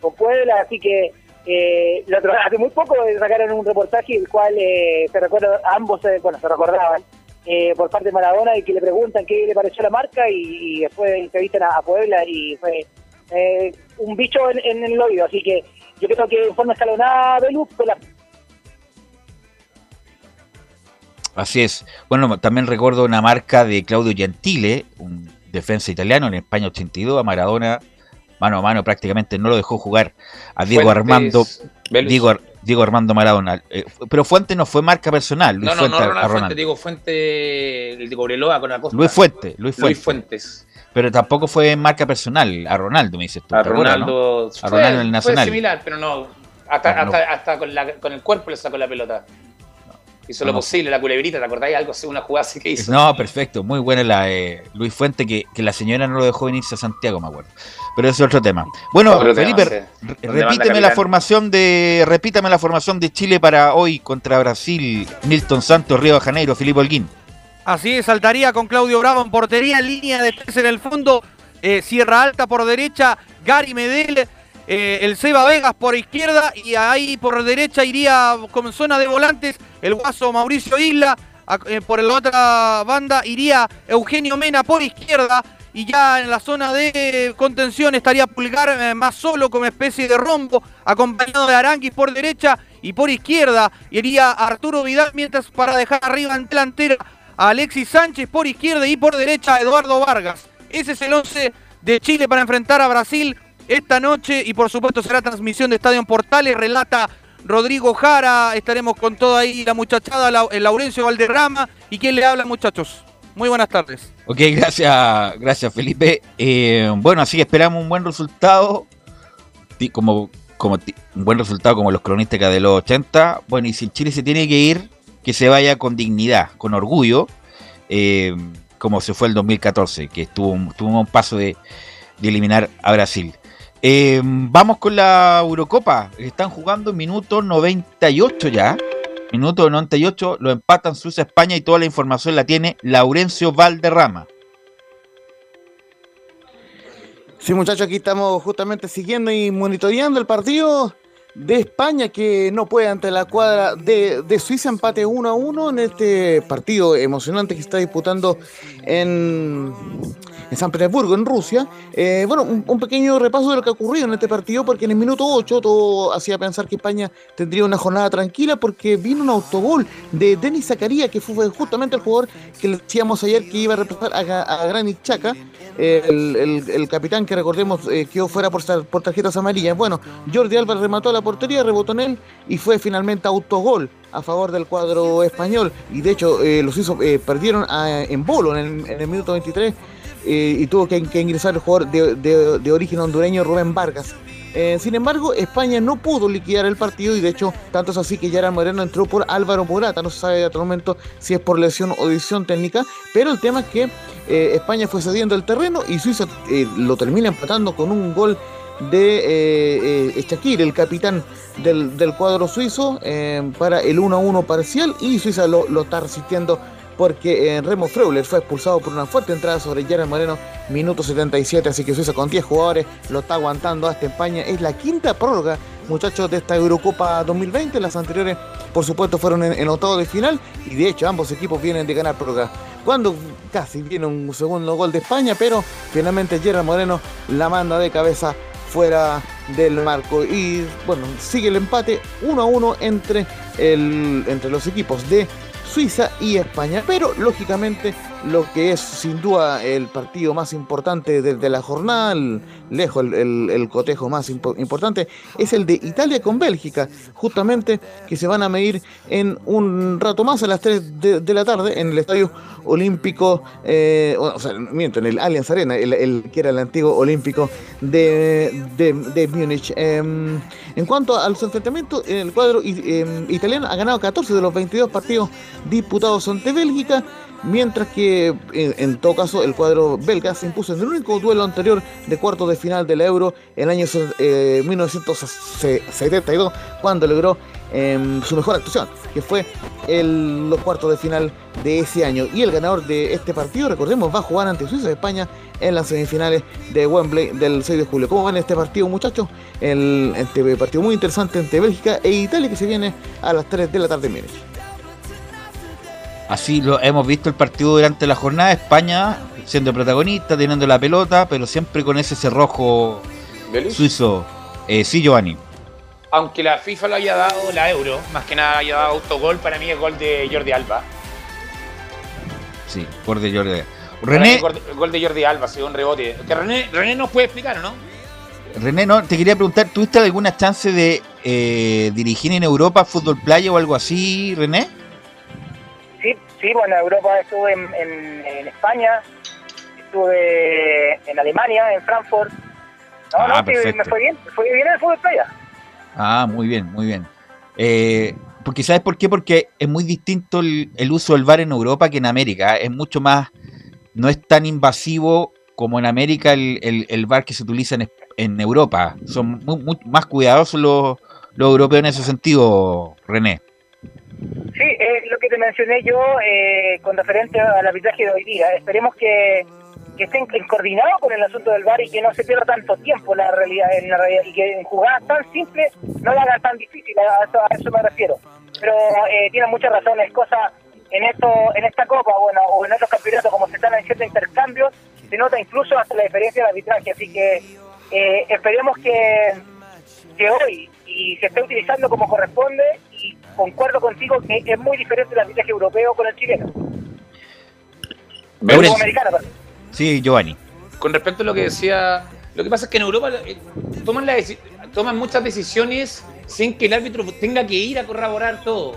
con Puebla, así que eh, lo otro- hace muy poco sacaron un reportaje el cual eh, se recuerda, ambos eh, bueno, se recordaban eh, por parte de Maradona y que le preguntan qué le pareció la marca y, y después entrevistan a, a Puebla y fue eh, un bicho en, en el oído. Así que yo creo que en forma escalonada, Velus, fue la Así es. Bueno, también recuerdo una marca de Claudio Gentile, un defensa italiano en España 82, a Maradona mano a mano prácticamente no lo dejó jugar a Diego Fuentes, Armando. Diego, Diego Armando Maradona. Eh, pero Fuente no fue marca personal, Luis No, no, Fuente no, a- a Ronald Fuente, Ronaldo. digo Fuente, el de Cobreloa con Acosta. Luis Fuente, Luis Fuente. Luis Fuentes. Pero tampoco fue marca personal a Ronaldo, me dices tú. A ¿te acuerdas, no? Ronaldo, A Ronaldo en el fue Nacional. similar, pero no. Hasta, hasta, hasta con, la- con el cuerpo le sacó la pelota. Hizo lo No. posible, la culebrita, ¿te acordáis? Algo una jugada así que hizo. No, perfecto, muy buena la de Luis Fuente, que, que la señora no lo dejó venirse a Santiago, me acuerdo. Pero ese es otro tema. Bueno, Otro tema, Felipe, sí. manda repíteme la formación de repítame la formación de Chile para hoy contra Brasil, Milton Santos, Río de Janeiro, Filipe Holguín. Así es, saltaría con Claudio Bravo en portería, línea de tres en el fondo, eh, Sierra Alta por derecha, Gary Medel, eh, el Seba Vegas por izquierda y ahí por derecha iría como zona de volantes el guaso Mauricio Isla, eh, por la otra banda iría Eugenio Mena por izquierda y ya en la zona de contención estaría Pulgar eh, más solo como especie de rombo, acompañado de Aranguis por derecha y por izquierda iría Arturo Vidal, mientras para dejar arriba en delantera a Alexis Sánchez por izquierda y por derecha a Eduardo Vargas. Ese es el 11 de Chile para enfrentar a Brasil esta noche y por supuesto será transmisión de Estadio en Portales, relata Rodrigo Jara, estaremos con toda ahí la muchachada, el Laurencio Valderrama y quién le habla muchachos. Muy buenas tardes. Ok, gracias, gracias Felipe. Eh, bueno, así que esperamos un buen resultado, como, como un buen resultado como los cronistas de los 80. Bueno, y si Chile se tiene que ir, que se vaya con dignidad, con orgullo, eh, como se fue el 2014, que estuvo, a un paso de, de eliminar a Brasil. Eh, vamos con la Eurocopa. Están jugando minuto 98 ya. Minuto 98, lo empatan Suiza, España y toda la información la tiene Laurencio Valderrama. Sí, muchachos, aquí estamos justamente siguiendo y monitoreando el partido de España que no puede ante la cuadra de, de Suiza, empate 1 a 1 en este partido emocionante que está disputando en, en San Petersburgo, en Rusia. Eh, bueno, un, pequeño repaso de lo que ha ocurrido en este partido, porque en el minuto 8 todo hacía pensar que España tendría una jornada tranquila, porque vino un autogol de Denis Zakaria, que fue justamente el jugador que le decíamos ayer que iba a reemplazar a, a Granit eh, el, el- capitán que recordemos eh, quedó fuera por, por tarjetas amarillas. Bueno, Jordi Alba remató a la portería, rebotó en él y fue finalmente autogol a favor del cuadro español. Y de hecho, eh, los suizos eh, perdieron a- en bolo en el, en el minuto 23 eh, y tuvo que, ingresar el jugador de, origen hondureño Rubén Vargas. Eh, sin embargo, España no pudo liquidar el partido y de hecho, tanto es así que Yara Moreno entró por Álvaro Morata. No se sabe hasta el momento si es por lesión o decisión técnica, pero el tema es que eh, España fue cediendo el terreno y Suiza lo termina empatando con un gol de Shakir, el capitán del, cuadro suizo, para el 1-1 parcial y Suiza lo está resistiendo porque eh, Remo Freuler fue expulsado por una fuerte entrada sobre Gerard Moreno, minuto 77, así que Suiza con 10 jugadores lo está aguantando hasta España. Es la quinta prórroga, muchachos, de esta Eurocopa 2020. Las anteriores, por supuesto, fueron en, en octavo de final y de hecho ambos equipos vienen de ganar prórroga. Cuando casi viene un segundo gol de España, pero finalmente Gerard Moreno la manda de cabeza fuera del marco y bueno sigue el empate 1 a 1 entre el entre los equipos de Suiza y España pero lógicamente lo que es sin duda el partido más importante de, de la jornada lejos el, cotejo más impo- importante es el de Italia con Bélgica justamente que se van a medir en un rato más a las 3 de, la tarde en el estadio olímpico eh, o sea miento en el Allianz Arena el, que era el antiguo olímpico de, Múnich. Em, en cuanto a los enfrentamientos, el cuadro em, italiano ha ganado 14 de los 22 partidos disputados ante Bélgica, mientras que en, todo caso el cuadro belga se impuso en el único duelo anterior de cuartos de final de la Euro en el año eh, 1972, cuando logró em, su mejor actuación, que fue el- los cuartos de final de ese año. Y el ganador de este partido, recordemos, va a jugar ante Suiza de España en las semifinales de Wembley del 6 de julio. ¿Cómo van este partido, muchachos? El, este partido muy interesante entre Bélgica e Italia que se viene a las 3 de la tarde en. Así lo hemos visto el partido durante la jornada, España siendo protagonista, teniendo la pelota, pero siempre con ese cerrojo suizo. Eh, sí, Giovanni. Aunque la FIFA lo haya dado, la Euro, más que nada haya dado autogol, para mí es gol de Jordi Alba. Sí, por de Jordi. Mí René, es Gol, gol de Jordi Alba, sido un rebote. Que René, René nos puede explicar, ¿o ¿no? René, no, te quería preguntar, ¿tuviste alguna chance de eh, dirigir en Europa fútbol playa o algo así, René? Sí, bueno, en Europa estuve en, en- en España, estuve en Alemania, en Frankfurt. No, Ah, no, sí, me fue bien, me fue bien en el fútbol playa. Ah, muy bien, muy bien. Eh, porque ¿sabes por qué? Porque es muy distinto el, el uso del VAR en Europa que en América. Es mucho más, no es tan invasivo como en América el, el, el VAR que se utiliza en, en Europa. Son mu- mu- más cuidadosos los, los europeos en ese sentido, René. Te mencioné yo eh, con referente al arbitraje de hoy día. Esperemos que, que estén coordinados con el asunto del VAR y que no se pierda tanto tiempo la realidad, en la realidad y que en jugadas tan simples no la hagan tan difícil, a eso, a eso me refiero. Pero eh, tienen muchas razones, cosas en esto en esta copa, bueno, o en otros campeonatos como se están haciendo intercambios, se nota incluso hasta la diferencia de arbitraje, así que eh, esperemos que que hoy y se está utilizando como corresponde concuerdo contigo que es muy diferente el arbitraje europeo con el chileno. Americano, perdón. Sí, Giovanni. Con respecto a lo que decía, lo que pasa es que en Europa eh, toman, la toman muchas decisiones sin que el árbitro tenga que ir a corroborar todo.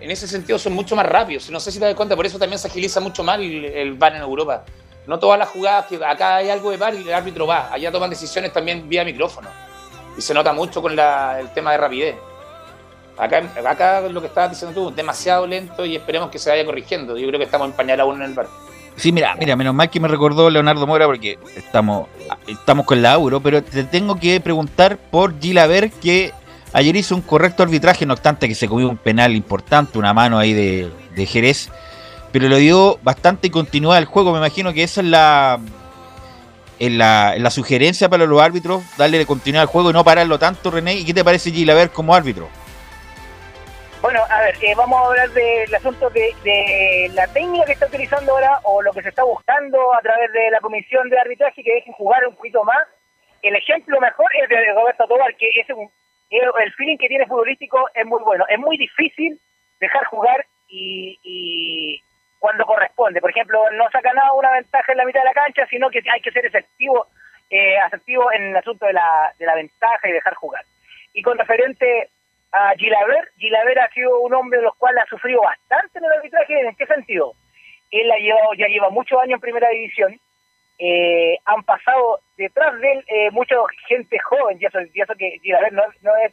En ese sentido son mucho más rápidos. No sé si te das cuenta, por eso también se agiliza mucho más el, el VAR en Europa. No todas las jugadas que acá hay algo de VAR y el árbitro va. Allá toman decisiones también vía micrófono. Y se nota mucho con la- el tema de rapidez. Acá, acá lo que estabas diciendo tú, demasiado lento y esperemos que se vaya corrigiendo. Yo creo que estamos en pañal aún en el VAR. Sí, mira, mira, menos mal que me recordó Leonardo Mora porque estamos, estamos con la Euro, pero te tengo que preguntar por Gilaver que ayer hizo un correcto arbitraje, no obstante que se comió un penal importante, una mano ahí de, de Jerez, pero le dio bastante continuidad al juego. Me imagino que esa es la, en la, en la sugerencia para los árbitros, darle continuidad al juego y no pararlo tanto, René. ¿Y qué te parece Gilaver como árbitro? Bueno, a ver, eh, vamos a hablar del asunto de, de la técnica que está utilizando ahora o lo que se está buscando a través de la comisión de arbitraje que dejen jugar un poquito más. El ejemplo mejor es de Roberto Tobar, que es un, el feeling que tiene futbolístico es muy bueno. Es muy difícil dejar jugar y, y cuando corresponde. Por ejemplo, no saca nada una ventaja en la mitad de la cancha, sino que hay que ser efectivo, eh, asertivo en el asunto de la, de la ventaja y dejar jugar. Y con referente a Gilaver, ha sido un hombre de los cuales ha sufrido bastante en el arbitraje. ¿En qué sentido? Él ha llevado, ya lleva muchos años en primera división. Eh, han pasado detrás de él eh, mucha gente joven, y eso, y eso que Gilaver no, no, es,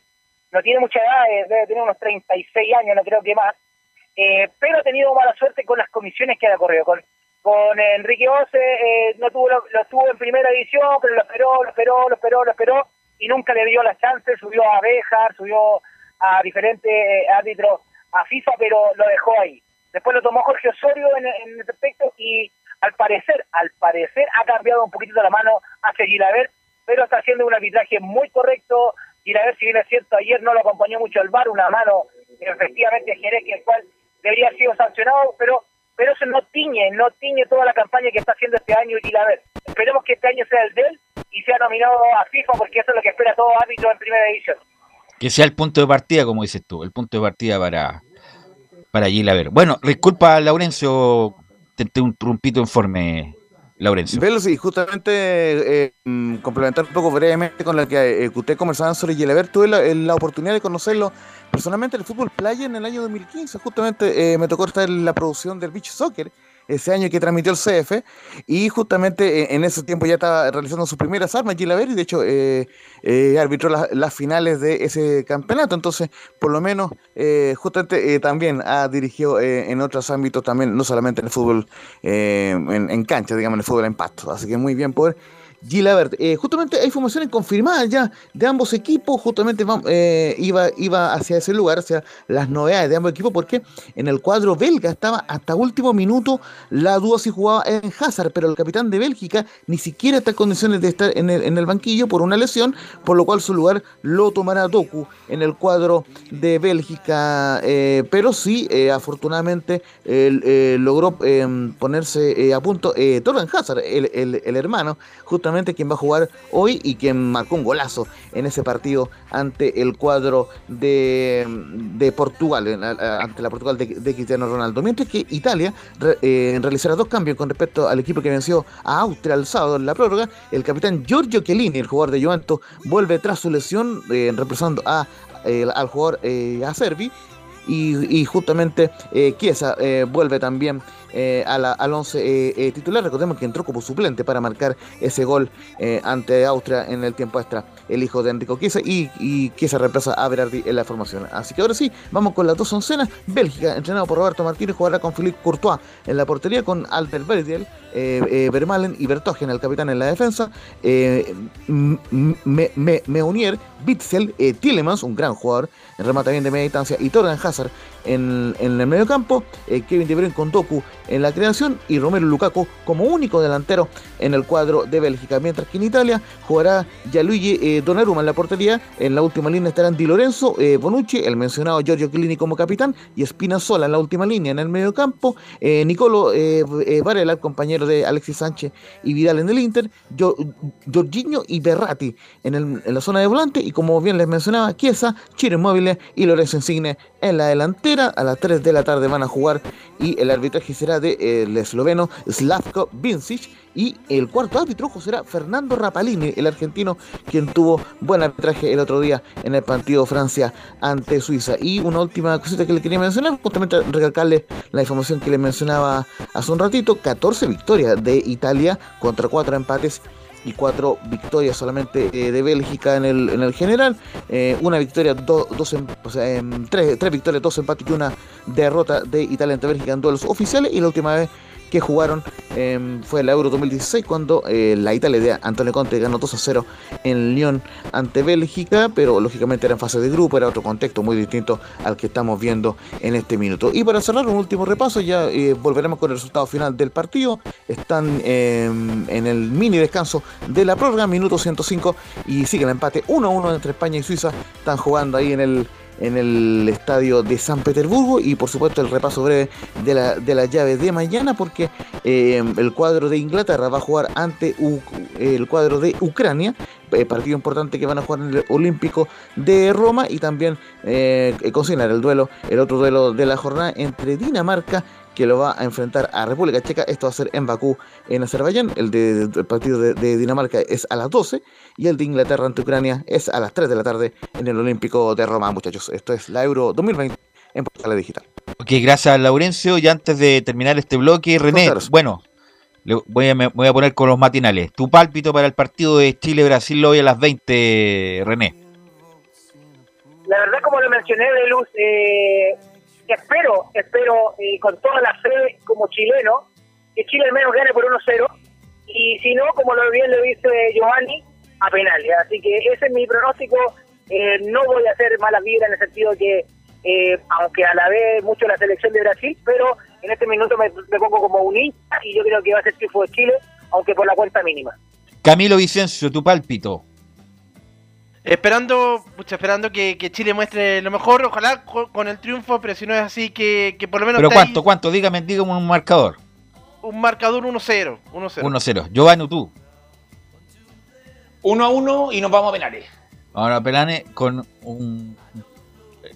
no tiene mucha edad, eh, debe tener unos 36 años, no creo que más. Eh, pero ha tenido mala suerte con las comisiones que ha corrido. Con, con Enrique Ose eh, no tuvo lo, tuvo en primera división, pero lo esperó, lo esperó, lo esperó, lo esperó y nunca le dio las chances. Subió a Béjar, subió a diferentes eh, árbitros a FIFA, pero lo dejó ahí. Después lo tomó Jorge Osorio en, en ese aspecto y al parecer, al parecer ha cambiado un poquito la mano hacia Gilaver, pero está haciendo un arbitraje muy correcto. Gilaver, si bien es cierto, ayer no lo acompañó mucho el VAR, una mano efectivamente Jerez, que el cual debería haber sido sancionado, pero pero eso no tiñe, no tiñe toda la campaña que está haciendo este año Gilaver. Esperemos que este año sea el de él y sea nominado a FIFA porque eso es lo que espera todo árbitro en primera división. Que sea el punto de partida, como dices tú, el punto de partida para, para Gilaver. Bueno, disculpa, Laurencio, te, te interrumpí tu informe, Laurencio. Velo, sí, justamente eh, mm, complementar un poco brevemente con lo que eh, que ustedes conversaban sobre Gilever, tuve la, eh, la oportunidad de conocerlo personalmente en el fútbol playa en el año 2015. Justamente eh, me tocó estar en la producción del Beach Soccer ese año que transmitió el CF y justamente eh, en ese tiempo ya estaba realizando sus primeras armas Gilaver y de hecho eh, eh, arbitró las, finales de ese campeonato. Entonces, por lo menos, justamente también ha dirigido en otros ámbitos también, no solamente en el fútbol en, en cancha, digamos, en el fútbol en pasto. Así que muy bien por Gilabert. Eh, justamente hay formaciones confirmadas ya de ambos equipos, justamente eh, iba, iba hacia ese lugar, hacia las novedades de ambos equipos, porque en el cuadro belga estaba hasta último minuto la duda si jugaba en Hazard, pero el capitán de Bélgica ni siquiera está en condiciones de estar en el, banquillo por una lesión, por lo cual su lugar lo tomará Doku en el cuadro de Bélgica, eh, pero sí, afortunadamente logró eh, ponerse a punto Torgan Hazard, el- el hermano, justamente quien va a jugar hoy y quien marcó un golazo en ese partido ante el cuadro de, de Portugal, ante la Portugal de, de Cristiano Ronaldo. Mientras que Italia re- eh, realizará dos cambios con respecto al equipo que venció a Austria el sábado en la prórroga. El capitán Giorgio Chiellini, el jugador de Juventus, vuelve tras su lesión, eh, reemplazando a, eh, al jugador eh, a Servi. Y, justamente eh, eh, vuelve también eh, al 11 eh, titular. Recordemos que entró como suplente para marcar ese gol ante Austria en el tiempo extra, el hijo de Enrico Chiesa. Y, y reemplaza a Berardi en la formación. Así que ahora sí, vamos con las dos oncenas. Bélgica, entrenado por Roberto Martínez, jugará con Philippe Courtois en la portería, con Albert Verdiel, Vermaelen y Bertogen, el capitán en la defensa. Eh, M- M- Me- Meunier, Bitzel, Tielemans, un gran jugador, remata bien de media distancia, y Torgan Hazard en, el medio campo, eh, Kevin De Bruyne con Doku en la creación y Romero Lukaku como único delantero en el cuadro de Bélgica, mientras que en Italia jugará Gianluigi eh, Donnarumma en la portería, en la última línea estarán Di Lorenzo, eh, Bonucci, el mencionado Giorgio Chiellini como capitán y Spinazzola en la última línea. En el medio campo, eh, Nicolo Varela, el compañero de Alexis Sánchez y Vidal en el Inter, Gio- Jorginho y Berratti en, la zona de volante. Y como bien les mencionaba, Chiesa, Chiro Inmóvil y Lorenzo Insigne en la delantera. A las 3 de la tarde van a jugar y el arbitraje será de el esloveno Slavko Vincic y el cuarto árbitro será Fernando Rapalini, el argentino, quien tuvo buen arbitraje el otro día en el partido Francia ante Suiza. Y una última cosita que le quería mencionar, justamente recalcarle la información que le mencionaba hace un ratito, 14 victorias de Italia contra 4 empates y cuatro victorias solamente eh, de Bélgica en el, en el general. Eh, una victoria, do- dos, em- o em, tres, tres victorias, dos empates y una derrota de Italia ante Bélgica en duelos oficiales. Y la última vez que jugaron em, fue el Euro 2016 cuando eh, la Italia de Antonio Conte ganó 2 a 0 en Lyon ante Bélgica, pero lógicamente era en fase de grupo, era otro contexto muy distinto al que estamos viendo en este minuto. Y para cerrar un último repaso, ya eh, volveremos con el resultado final del partido. Están em, en el mini descanso de la prórroga, minuto 105, y sigue el empate 1-1 entre España y Suiza. Están jugando ahí en el en el estadio de San Petersburgo y por supuesto el repaso breve de la, de la llave de mañana porque eh, el cuadro de Inglaterra va a jugar ante el cuadro de Ucrania eh, partido importante que van a jugar en el Olímpico de Roma y también eh, consignar el duelo, el otro duelo de la jornada entre Dinamarca que lo va a enfrentar a República Checa. Esto va a ser en Bakú, en Azerbaiyán. El, de- el partido de, de Dinamarca es a las 12 y el de Inglaterra ante Ucrania es a las 3 de la tarde en el Olímpico de Roma, muchachos. Esto es la Euro 2020 en Portal Digital. Ok, gracias Laurencio. Y antes de terminar este bloque, René, bueno, le voy a, me voy a poner con los matinales. Tu pálpito para el partido de Chile-Brasil hoy a las 20, René. La verdad, como lo mencioné, de Luz, espero, espero eh, con toda la fe como chileno, que Chile al menos gane por 1-0. Y si no, como lo bien lo dice Giovanni, a penales. Así que ese es mi pronóstico. Eh, no voy a hacer malas vibras en el sentido que, eh, aunque a la vez mucho la selección de Brasil, pero en este minuto me, me pongo como un hincha y yo creo que va a ser triunfo de Chile, aunque por la cuenta mínima. Camilo Vicencio, tu pálpito. Esperando, pucha, esperando que, que Chile muestre lo mejor, ojalá con, con el triunfo, pero si no es así, que, que por lo menos Pero esté ahí cuánto, cuánto, dígame, dígame un marcador. un marcador 1-0. 1-0. 1-0. Giovanni, tú. 1 a 1 y nos vamos a penales. Ahora Pelane con un.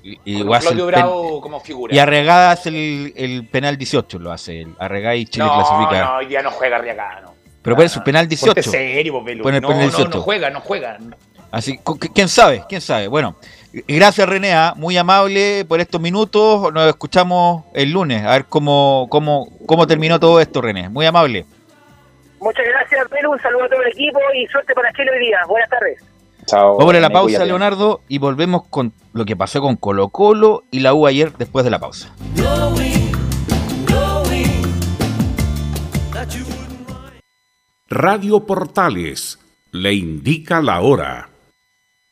Y, y Con Claudio pen- Bravo como figura. y Arregada hace el, el penal 18, lo hace. El Arregada y Chile no, clasifica. no, hoy día no juega Arriagada, no. Pero pone su penal 18. Ponte serio. Pone el no, penal no, 18. no juega, no juega. Así, ¿quién sabe? ¿Quién sabe? Bueno, gracias René, ¿ah? muy amable por estos minutos. Nos escuchamos el lunes, a ver cómo, cómo, cómo terminó todo esto, René. Muy amable. Muchas gracias, Pelu. Un saludo a todo el equipo y suerte para Chile hoy día. Buenas tardes. Chao. Vamos a la pausa, cuídate. Leonardo, y volvemos con lo que pasó con Colo Colo y la U ayer después de la pausa. Radio Portales le indica la hora.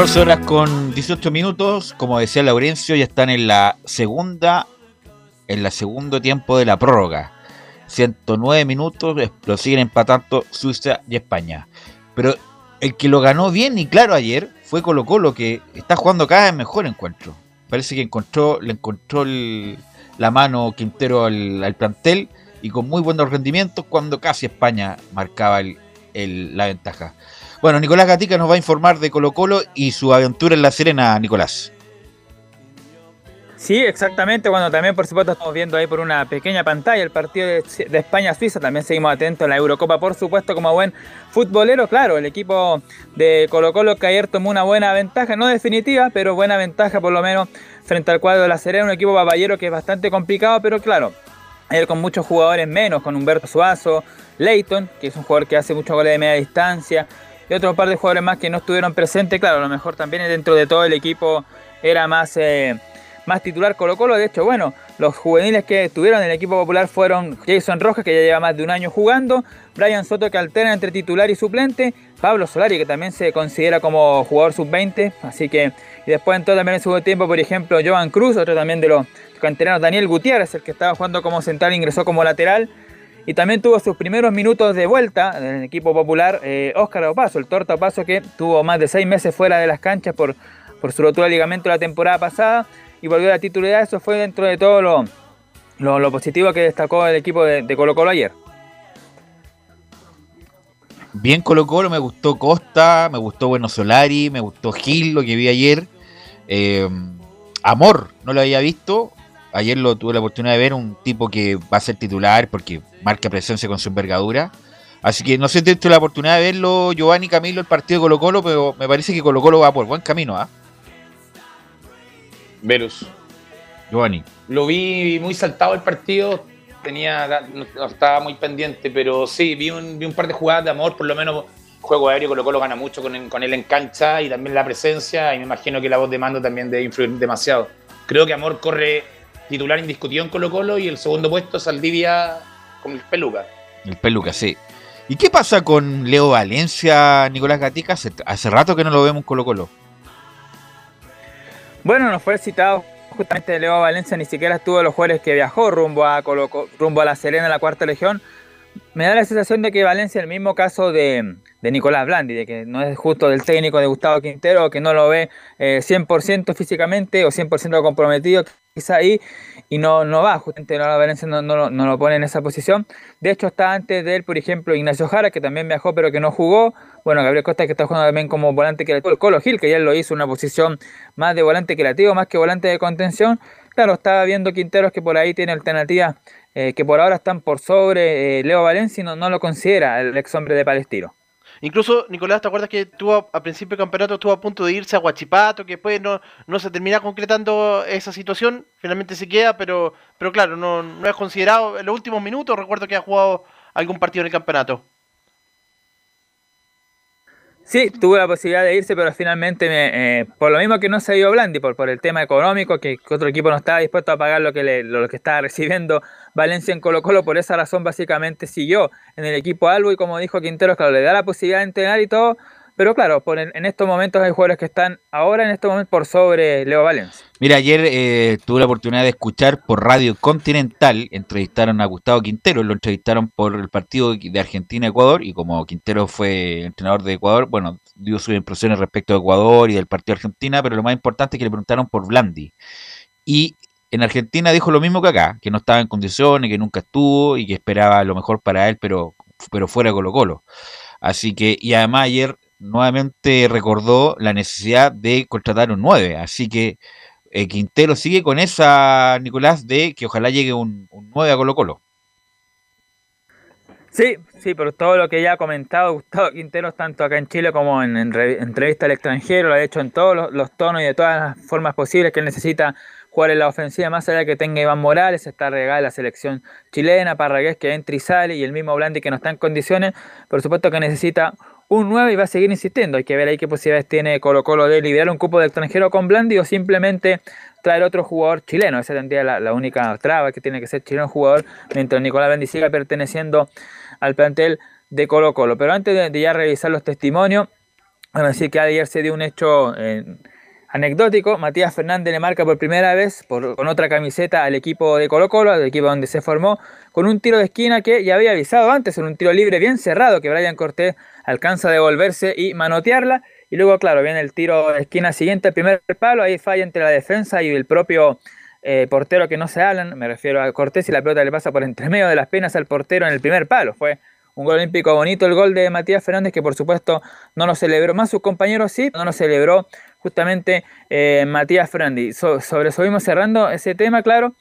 14 horas con 18 minutos, como decía Laurencio, ya están en la segunda, en la segundo tiempo de la prórroga. 109 minutos, lo siguen empatando Suiza y España. Pero el que lo ganó bien y claro ayer fue Colo Colo, que está jugando cada vez mejor encuentro. Parece que encontró, le encontró la mano Quintero al, plantel y con muy buenos rendimientos cuando casi España marcaba la ventaja. Bueno, Nicolás Gatica nos va a informar de Colo Colo y su aventura en La Serena, Nicolás. Sí, exactamente. Bueno, también por supuesto estamos viendo ahí por una pequeña pantalla el partido de, España-Suiza. También seguimos atentos a la Eurocopa, por supuesto, como buen futbolero. Claro, el equipo de Colo Colo que ayer tomó una buena ventaja, no definitiva, pero buena ventaja por lo menos frente al cuadro de la Serena, un equipo papayero que es bastante complicado, pero claro, ayer con muchos jugadores menos, con Humberto Suazo, Leighton, que es un jugador que hace muchos goles de media distancia, y otro par de jugadores más que no estuvieron presentes. Claro, a lo mejor también dentro de todo el equipo era más, eh, más titular Colo Colo. De hecho, bueno, los juveniles que estuvieron en el equipo popular fueron Jason Rojas, que ya lleva más de un año jugando, Brian Soto, que alterna entre titular y suplente, Pablo Solari, que también se considera como jugador sub-20, así que, y después entró también en segundo tiempo, por ejemplo, Joan Cruz, otro también de los canteranos, Daniel Gutiérrez, el que estaba jugando como central, ingresó como lateral, y también tuvo sus primeros minutos de vuelta en el equipo popular eh, Óscar Opaso, el torta Opaso que tuvo más de seis meses fuera de las canchas por, por su rotura de ligamento la temporada pasada y volvió a la titularidad. Eso fue dentro de todo lo, positivo que destacó el equipo de, de Colo Colo ayer. Bien Colo Colo, me gustó Costa, me gustó Bueno Solari, me gustó Gil, lo que vi ayer. Eh, Amor, no lo había visto. Ayer lo tuve la oportunidad de ver, un tipo que va a ser titular porque marca presencia con su envergadura. Así que no sé si la oportunidad de verlo, Giovanni Camilo, el partido de Colo Colo, pero me parece que Colo Colo va por buen camino, ¿ah? Verus. Giovanni. Lo vi muy saltado el partido, tenía no estaba muy pendiente, pero sí, vi un, vi un par de jugadas de amor, por lo menos juego aéreo Colo Colo gana mucho con, con él en cancha y también la presencia, y me imagino que la voz de mando también debe influir demasiado. Creo que Amor corre titular indiscutido en Colo Colo y el segundo puesto Saldivia con el peluca. El peluca, sí. ¿Y qué pasa con Leo Valencia, Nicolás Gatica? Hace, hace rato que no lo vemos en Colo Colo. Bueno, nos fue citado justamente Leo Valencia, ni siquiera estuvo de los jueves que viajó rumbo a, Colo, rumbo a La Serena, la cuarta legión. Me da la sensación de que Valencia, el mismo caso de, Nicolás Blandi, de que no es justo del técnico de Gustavo Quintero, que no lo ve eh, 100% físicamente o 100% comprometido quizá ahí y no, no va, justamente Nicolás Valencia no, no, no, lo pone en esa posición. De hecho está antes de él, por ejemplo, Ignacio Jara, que también viajó pero que no jugó. Bueno, Gabriel Costa que está jugando también como volante creativo. El Colo Gil, que ya lo hizo una posición más de volante creativo, más que volante de contención. Claro, estaba viendo Quinteros que por ahí tiene alternativas eh, que por ahora están por sobre eh, Leo Valencia y no, no lo considera el ex hombre de Palestino. Incluso, Nicolás, ¿te acuerdas que tuvo a principio del campeonato estuvo a punto de irse a Huachipato, que después no, no se termina concretando esa situación? Finalmente se queda, pero, pero claro, no, no es considerado en los últimos minutos. Recuerdo que ha jugado algún partido en el campeonato. Sí, tuvo la posibilidad de irse, pero finalmente, me, eh, por lo mismo que no se dio Blandi, por, por el tema económico, que, que, otro equipo no estaba dispuesto a pagar lo que, le, lo que estaba recibiendo Valencia en Colo Colo, por esa razón básicamente siguió en el equipo Albo y como dijo Quintero, claro, le da la posibilidad de entrenar y todo, pero claro, por en, estos momentos hay jugadores que están ahora en estos momentos por sobre Leo Valencia. Mira, ayer eh, tuve la oportunidad de escuchar por Radio Continental, entrevistaron a Gustavo Quintero, lo entrevistaron por el partido de Argentina-Ecuador y como Quintero fue entrenador de Ecuador, bueno, dio sus impresiones respecto a Ecuador y del partido de Argentina, pero lo más importante es que le preguntaron por Blandi. Y en Argentina dijo lo mismo que acá, que no estaba en condiciones, que nunca estuvo y que esperaba lo mejor para él, pero, pero fuera Colo Colo. Así que, y además ayer nuevamente recordó la necesidad de contratar un 9. Así que eh, Quintero sigue con esa, Nicolás, de que ojalá llegue un, un 9 a Colo Colo. Sí, sí, por todo lo que ya ha comentado Gustavo Quinteros, tanto acá en Chile como en, en entrevista al extranjero, lo ha hecho en todos los, los, tonos y de todas las formas posibles que él necesita jugar en la ofensiva, más allá que tenga Iván Morales, está regada la selección chilena, Parragués que entra y sale, y el mismo Blandi que no está en condiciones, por supuesto que necesita un 9 y va a seguir insistiendo. Hay que ver ahí qué posibilidades tiene Colo Colo de liberar un cupo de extranjero con Blandi o simplemente traer otro jugador chileno. Esa tendría la, única traba que tiene que ser chileno jugador, mientras Nicolás Blandi siga perteneciendo al plantel de Colo Colo. Pero antes de, de ya revisar los testimonios, bueno, decir que ayer se dio un hecho eh, anecdótico. Matías Fernández le marca por primera vez por, con otra camiseta al equipo de Colo Colo, al equipo donde se formó, con un tiro de esquina que ya había avisado antes, en un tiro libre bien cerrado, que Brian Cortés alcanza a devolverse y manotearla. Y luego, claro, viene el tiro de esquina siguiente, el primer palo, ahí falla entre la defensa y el propio eh, portero que no se hablan, me refiero a Cortés y la pelota le pasa por entre medio de las penas al portero en el primer palo. Fue un gol olímpico bonito el gol de Matías Fernández que por supuesto no lo celebró, más sus compañeros sí, no lo celebró justamente eh, Matías Fernández. So, sobre eso mismo cerrando ese tema, claro,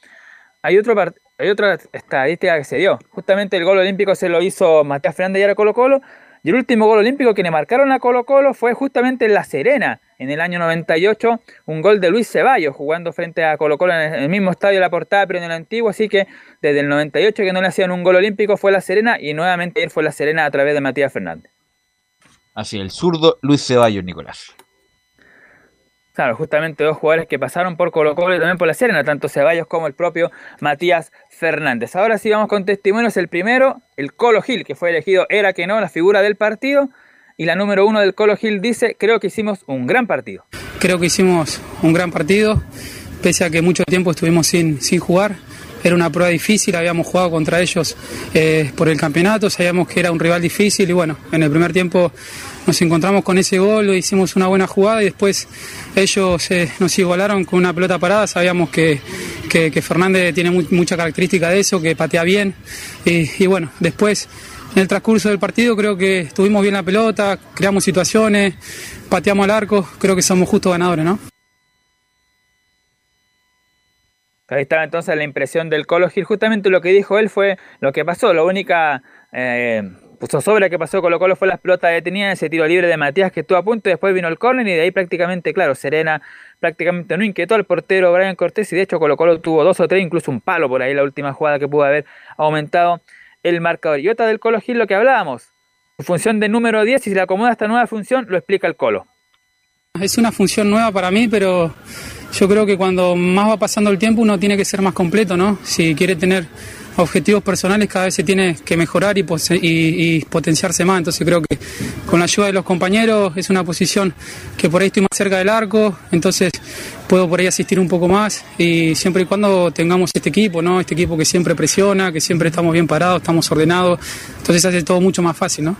hay, otro hay otra estadística que se dio. Justamente el gol olímpico se lo hizo Matías Fernández y ahora Colo Colo. Y el último gol olímpico que le marcaron a Colo Colo fue justamente en La Serena, en el año 98, un gol de Luis Ceballos jugando frente a Colo Colo en el mismo estadio de La Portada, pero en el antiguo, así que desde el 98 que no le hacían un gol olímpico fue La Serena y nuevamente ayer fue La Serena a través de Matías Fernández. Así, el zurdo Luis Ceballos, Nicolás. Claro, justamente dos jugadores que pasaron por Colo Colo y también por La Serena, tanto Ceballos como el propio Matías Fernández. Ahora sí vamos con testimonios. El primero, el Colo Gil, que fue elegido, era que no, la figura del partido. Y la número uno del Colo Gil dice, creo que hicimos un gran partido. Creo que hicimos un gran partido, pese a que mucho tiempo estuvimos sin, sin jugar. Era una prueba difícil, habíamos jugado contra ellos eh, por el campeonato, sabíamos que era un rival difícil y bueno, en el primer tiempo nos encontramos con ese gol, hicimos una buena jugada y después ellos eh, nos igualaron con una pelota parada, sabíamos que, que, Fernández tiene muy, mucha característica de eso, que patea bien y, bueno, después en el transcurso del partido creo que estuvimos bien la pelota, creamos situaciones, pateamos al arco, creo que somos justos ganadores, ¿no? Ahí estaba entonces la impresión del Colo Gil. Justamente lo que dijo él fue lo que pasó. La única eh, zozobra que pasó Colo Colo fue las pelotas detenidas, ese tiro libre de Matías que estuvo a punto, y después vino el córner y de ahí prácticamente, claro, Serena prácticamente no inquietó al portero Brian Cortés y de hecho Colo Colo tuvo dos o tres, incluso un palo por ahí la última jugada que pudo haber aumentado el marcador. Y otra del Colo Gil, lo que hablábamos, su función de número 10, si se le acomoda esta nueva función, lo explica el Colo. Es una función nueva para mí, pero yo creo que cuando más va pasando el tiempo uno tiene que ser más completo, ¿no? Si quiere tener objetivos personales cada vez se tiene que mejorar y, y potenciarse más. Entonces creo que con la ayuda de los compañeros es una posición que por ahí estoy más cerca del arco, entonces puedo por ahí asistir un poco más y siempre y cuando tengamos este equipo, ¿no? Este equipo que siempre presiona, que siempre estamos bien parados, estamos ordenados, entonces hace todo mucho más fácil, ¿no?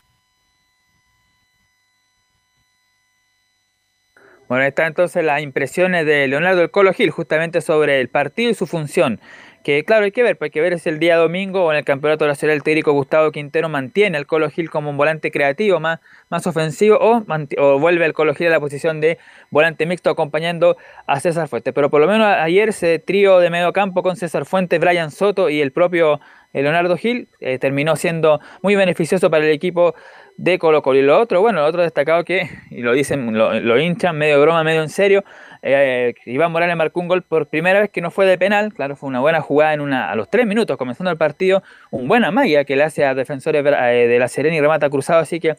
Bueno, ahí están entonces las impresiones de Leonardo El Colo Gil justamente sobre el partido y su función. Que claro, hay que ver, pues hay que ver si el día domingo en el Campeonato Nacional el técnico Gustavo Quintero mantiene al Colo Gil como un volante creativo más, más ofensivo o, o vuelve el Colo Gil a la posición de volante mixto acompañando a César Fuentes. Pero por lo menos ayer ese trío de medio campo con César Fuentes, Brian Soto y el propio eh, Leonardo Gil eh, terminó siendo muy beneficioso para el equipo de Colo Colo. Y lo otro, bueno, lo otro destacado que, y lo dicen, lo, lo hinchan, medio broma, medio en serio, eh, Iván Morales marcó un gol por primera vez que no fue de penal, claro, fue una buena jugada en una, a los tres minutos, comenzando el partido, un buena magia que le hace a defensores eh, de la Serena y remata cruzado, así que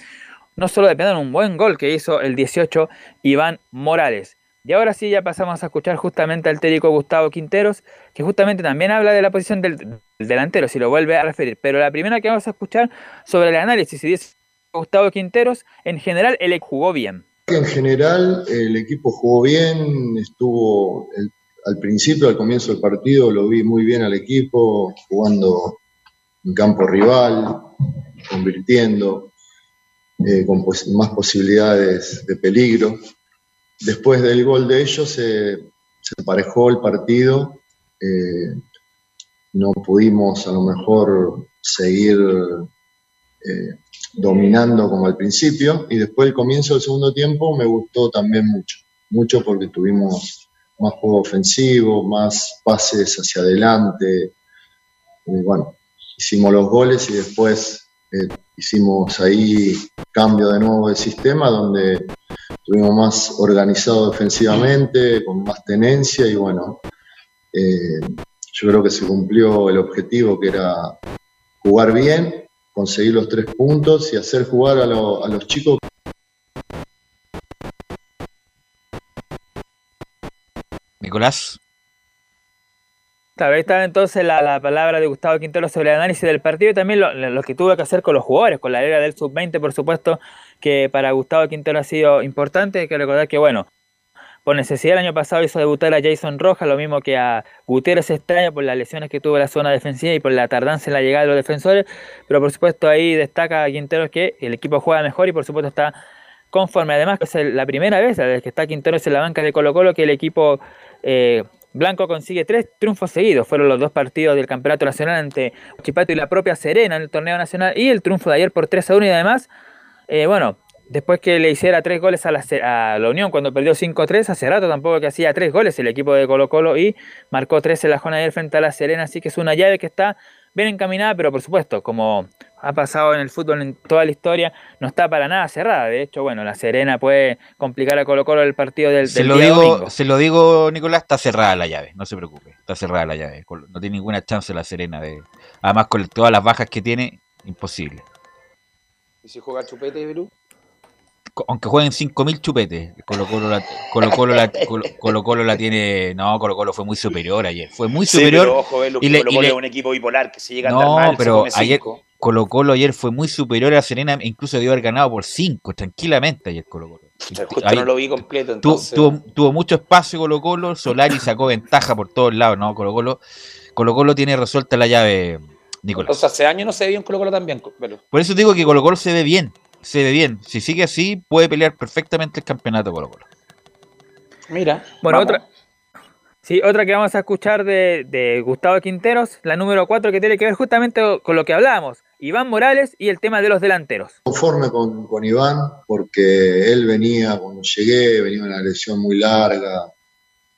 no solo de penal, un buen gol que hizo el 18 Iván Morales. Y ahora sí, ya pasamos a escuchar justamente al técnico Gustavo Quinteros, que justamente también habla de la posición del, del delantero, si lo vuelve a referir. Pero la primera que vamos a escuchar sobre el análisis, y dice Gustavo Quinteros, en general él jugó bien. En general, el equipo jugó bien, estuvo el- al principio, al comienzo del partido, lo vi muy bien al equipo, jugando en campo rival, convirtiendo, eh, con pos- más posibilidades de peligro. Después del gol de ellos se, se emparejó el partido, eh, no pudimos a lo mejor seguir eh, dominando como al principio y después el comienzo del segundo tiempo me gustó también mucho, mucho porque tuvimos más juego ofensivo, más pases hacia adelante, bueno, hicimos los goles y después eh, hicimos ahí cambio de nuevo de sistema donde estuvimos más organizados defensivamente, con más tenencia y bueno, eh, yo creo que se cumplió el objetivo que era jugar bien, conseguir los tres puntos y hacer jugar a, lo- a los chicos. Nicolás. Claro, ahí está entonces la, la palabra de Gustavo Quintero sobre el análisis del partido y también lo, lo que tuvo que hacer con los jugadores, con la era del sub-20, por supuesto, que para Gustavo Quintero ha sido importante. Hay que recordar que, bueno, por necesidad el año pasado hizo debutar a Jason Rojas, lo mismo que a Gutiérrez año por las lesiones que tuvo la zona defensiva y por la tardanza en la llegada de los defensores, pero por supuesto ahí destaca Quintero que el equipo juega mejor y por supuesto está conforme. Además, es la primera vez desde que está Quinteros en la banca de Colo Colo que el equipo eh, blanco consigue tres triunfos seguidos. Fueron los dos partidos del Campeonato Nacional ante Chipato y la propia Serena en el torneo nacional y el triunfo de ayer por 3 a 1 y además, eh, bueno, después que le hiciera tres goles a la, a la Unión cuando perdió 5-3, hace rato tampoco que hacía tres goles el equipo de Colo Colo y marcó tres en la jornada de ayer frente a la Serena, así que es una llave que está bien encaminada, pero por supuesto, como ha pasado en el fútbol en toda la historia, no está para nada cerrada. De hecho, bueno, la Serena puede complicar a Colo Colo el partido del, Se lo, día digo, domingo. se lo digo, Nicolás, está cerrada la llave, no se preocupe, está cerrada la llave. No tiene ninguna chance la Serena de. Además, con todas las bajas que tiene, imposible. ¿Y si juega chupete, Perú? Aunque jueguen 5.000 chupetes, Colo Colo la, Colo Colo la, Colo, Colo Colo la tiene. No, Colo Colo fue muy superior ayer. Fue muy Sí, superior. pero ojo, y le- Colo y Colo le- es un equipo bipolar que se llega a no, andar mal, pero ayer cinco. Colo Colo ayer fue muy superior a Serena, incluso debió haber ganado por 5, tranquilamente ayer Colo Colo. Justo Ahí no lo vi completo, entonces. tuvo, tuvo mucho espacio Colo Colo, Solari sacó ventaja por todos lados, no, Colo Colo, Colo Colo tiene resuelta la llave, Nicolás. O sea, hace años no se ve bien Colo Colo también. Por eso digo que Colo Colo se ve bien, se ve bien. Si sigue así, puede pelear perfectamente el campeonato Colo Colo. Mira. Bueno, vamos. otra. Sí, otra que vamos a escuchar de, de Gustavo Quinteros, la número 4, que tiene que ver justamente con lo que hablábamos, Iván Morales y el tema de los delanteros. Conforme con, con Iván, porque él venía, cuando llegué, venía una lesión muy larga,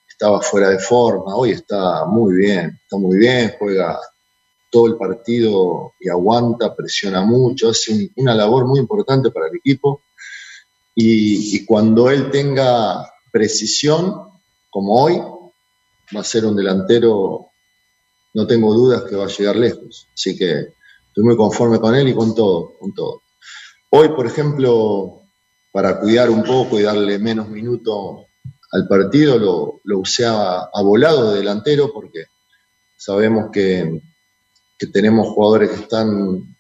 estaba fuera de forma, hoy está muy bien, está muy bien, juega todo el partido y aguanta, presiona mucho, hace un- una labor muy importante para el equipo. Y, y cuando él tenga precisión, como hoy, va a ser un delantero, no tengo dudas que va a llegar lejos. Así que estoy muy conforme con él y con todo, con todo. Hoy, por ejemplo, para cuidar un poco y darle menos minutos al partido, lo, lo usé a, a volado de delantero porque sabemos que, que tenemos jugadores que están,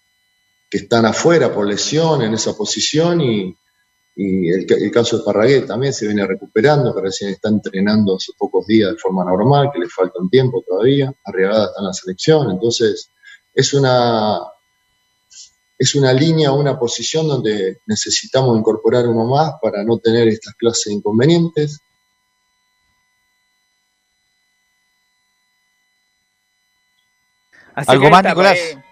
que están afuera por lesión en esa posición y, y el, el caso de Parraguet también se viene recuperando, que recién está entrenando hace pocos días de forma normal, que le falta un tiempo todavía, Arriagada está en la selección, entonces es una, es una línea, una posición donde necesitamos incorporar uno más para no tener estas clases de inconvenientes. Así ¿Algo más, está, Nicolás? pues,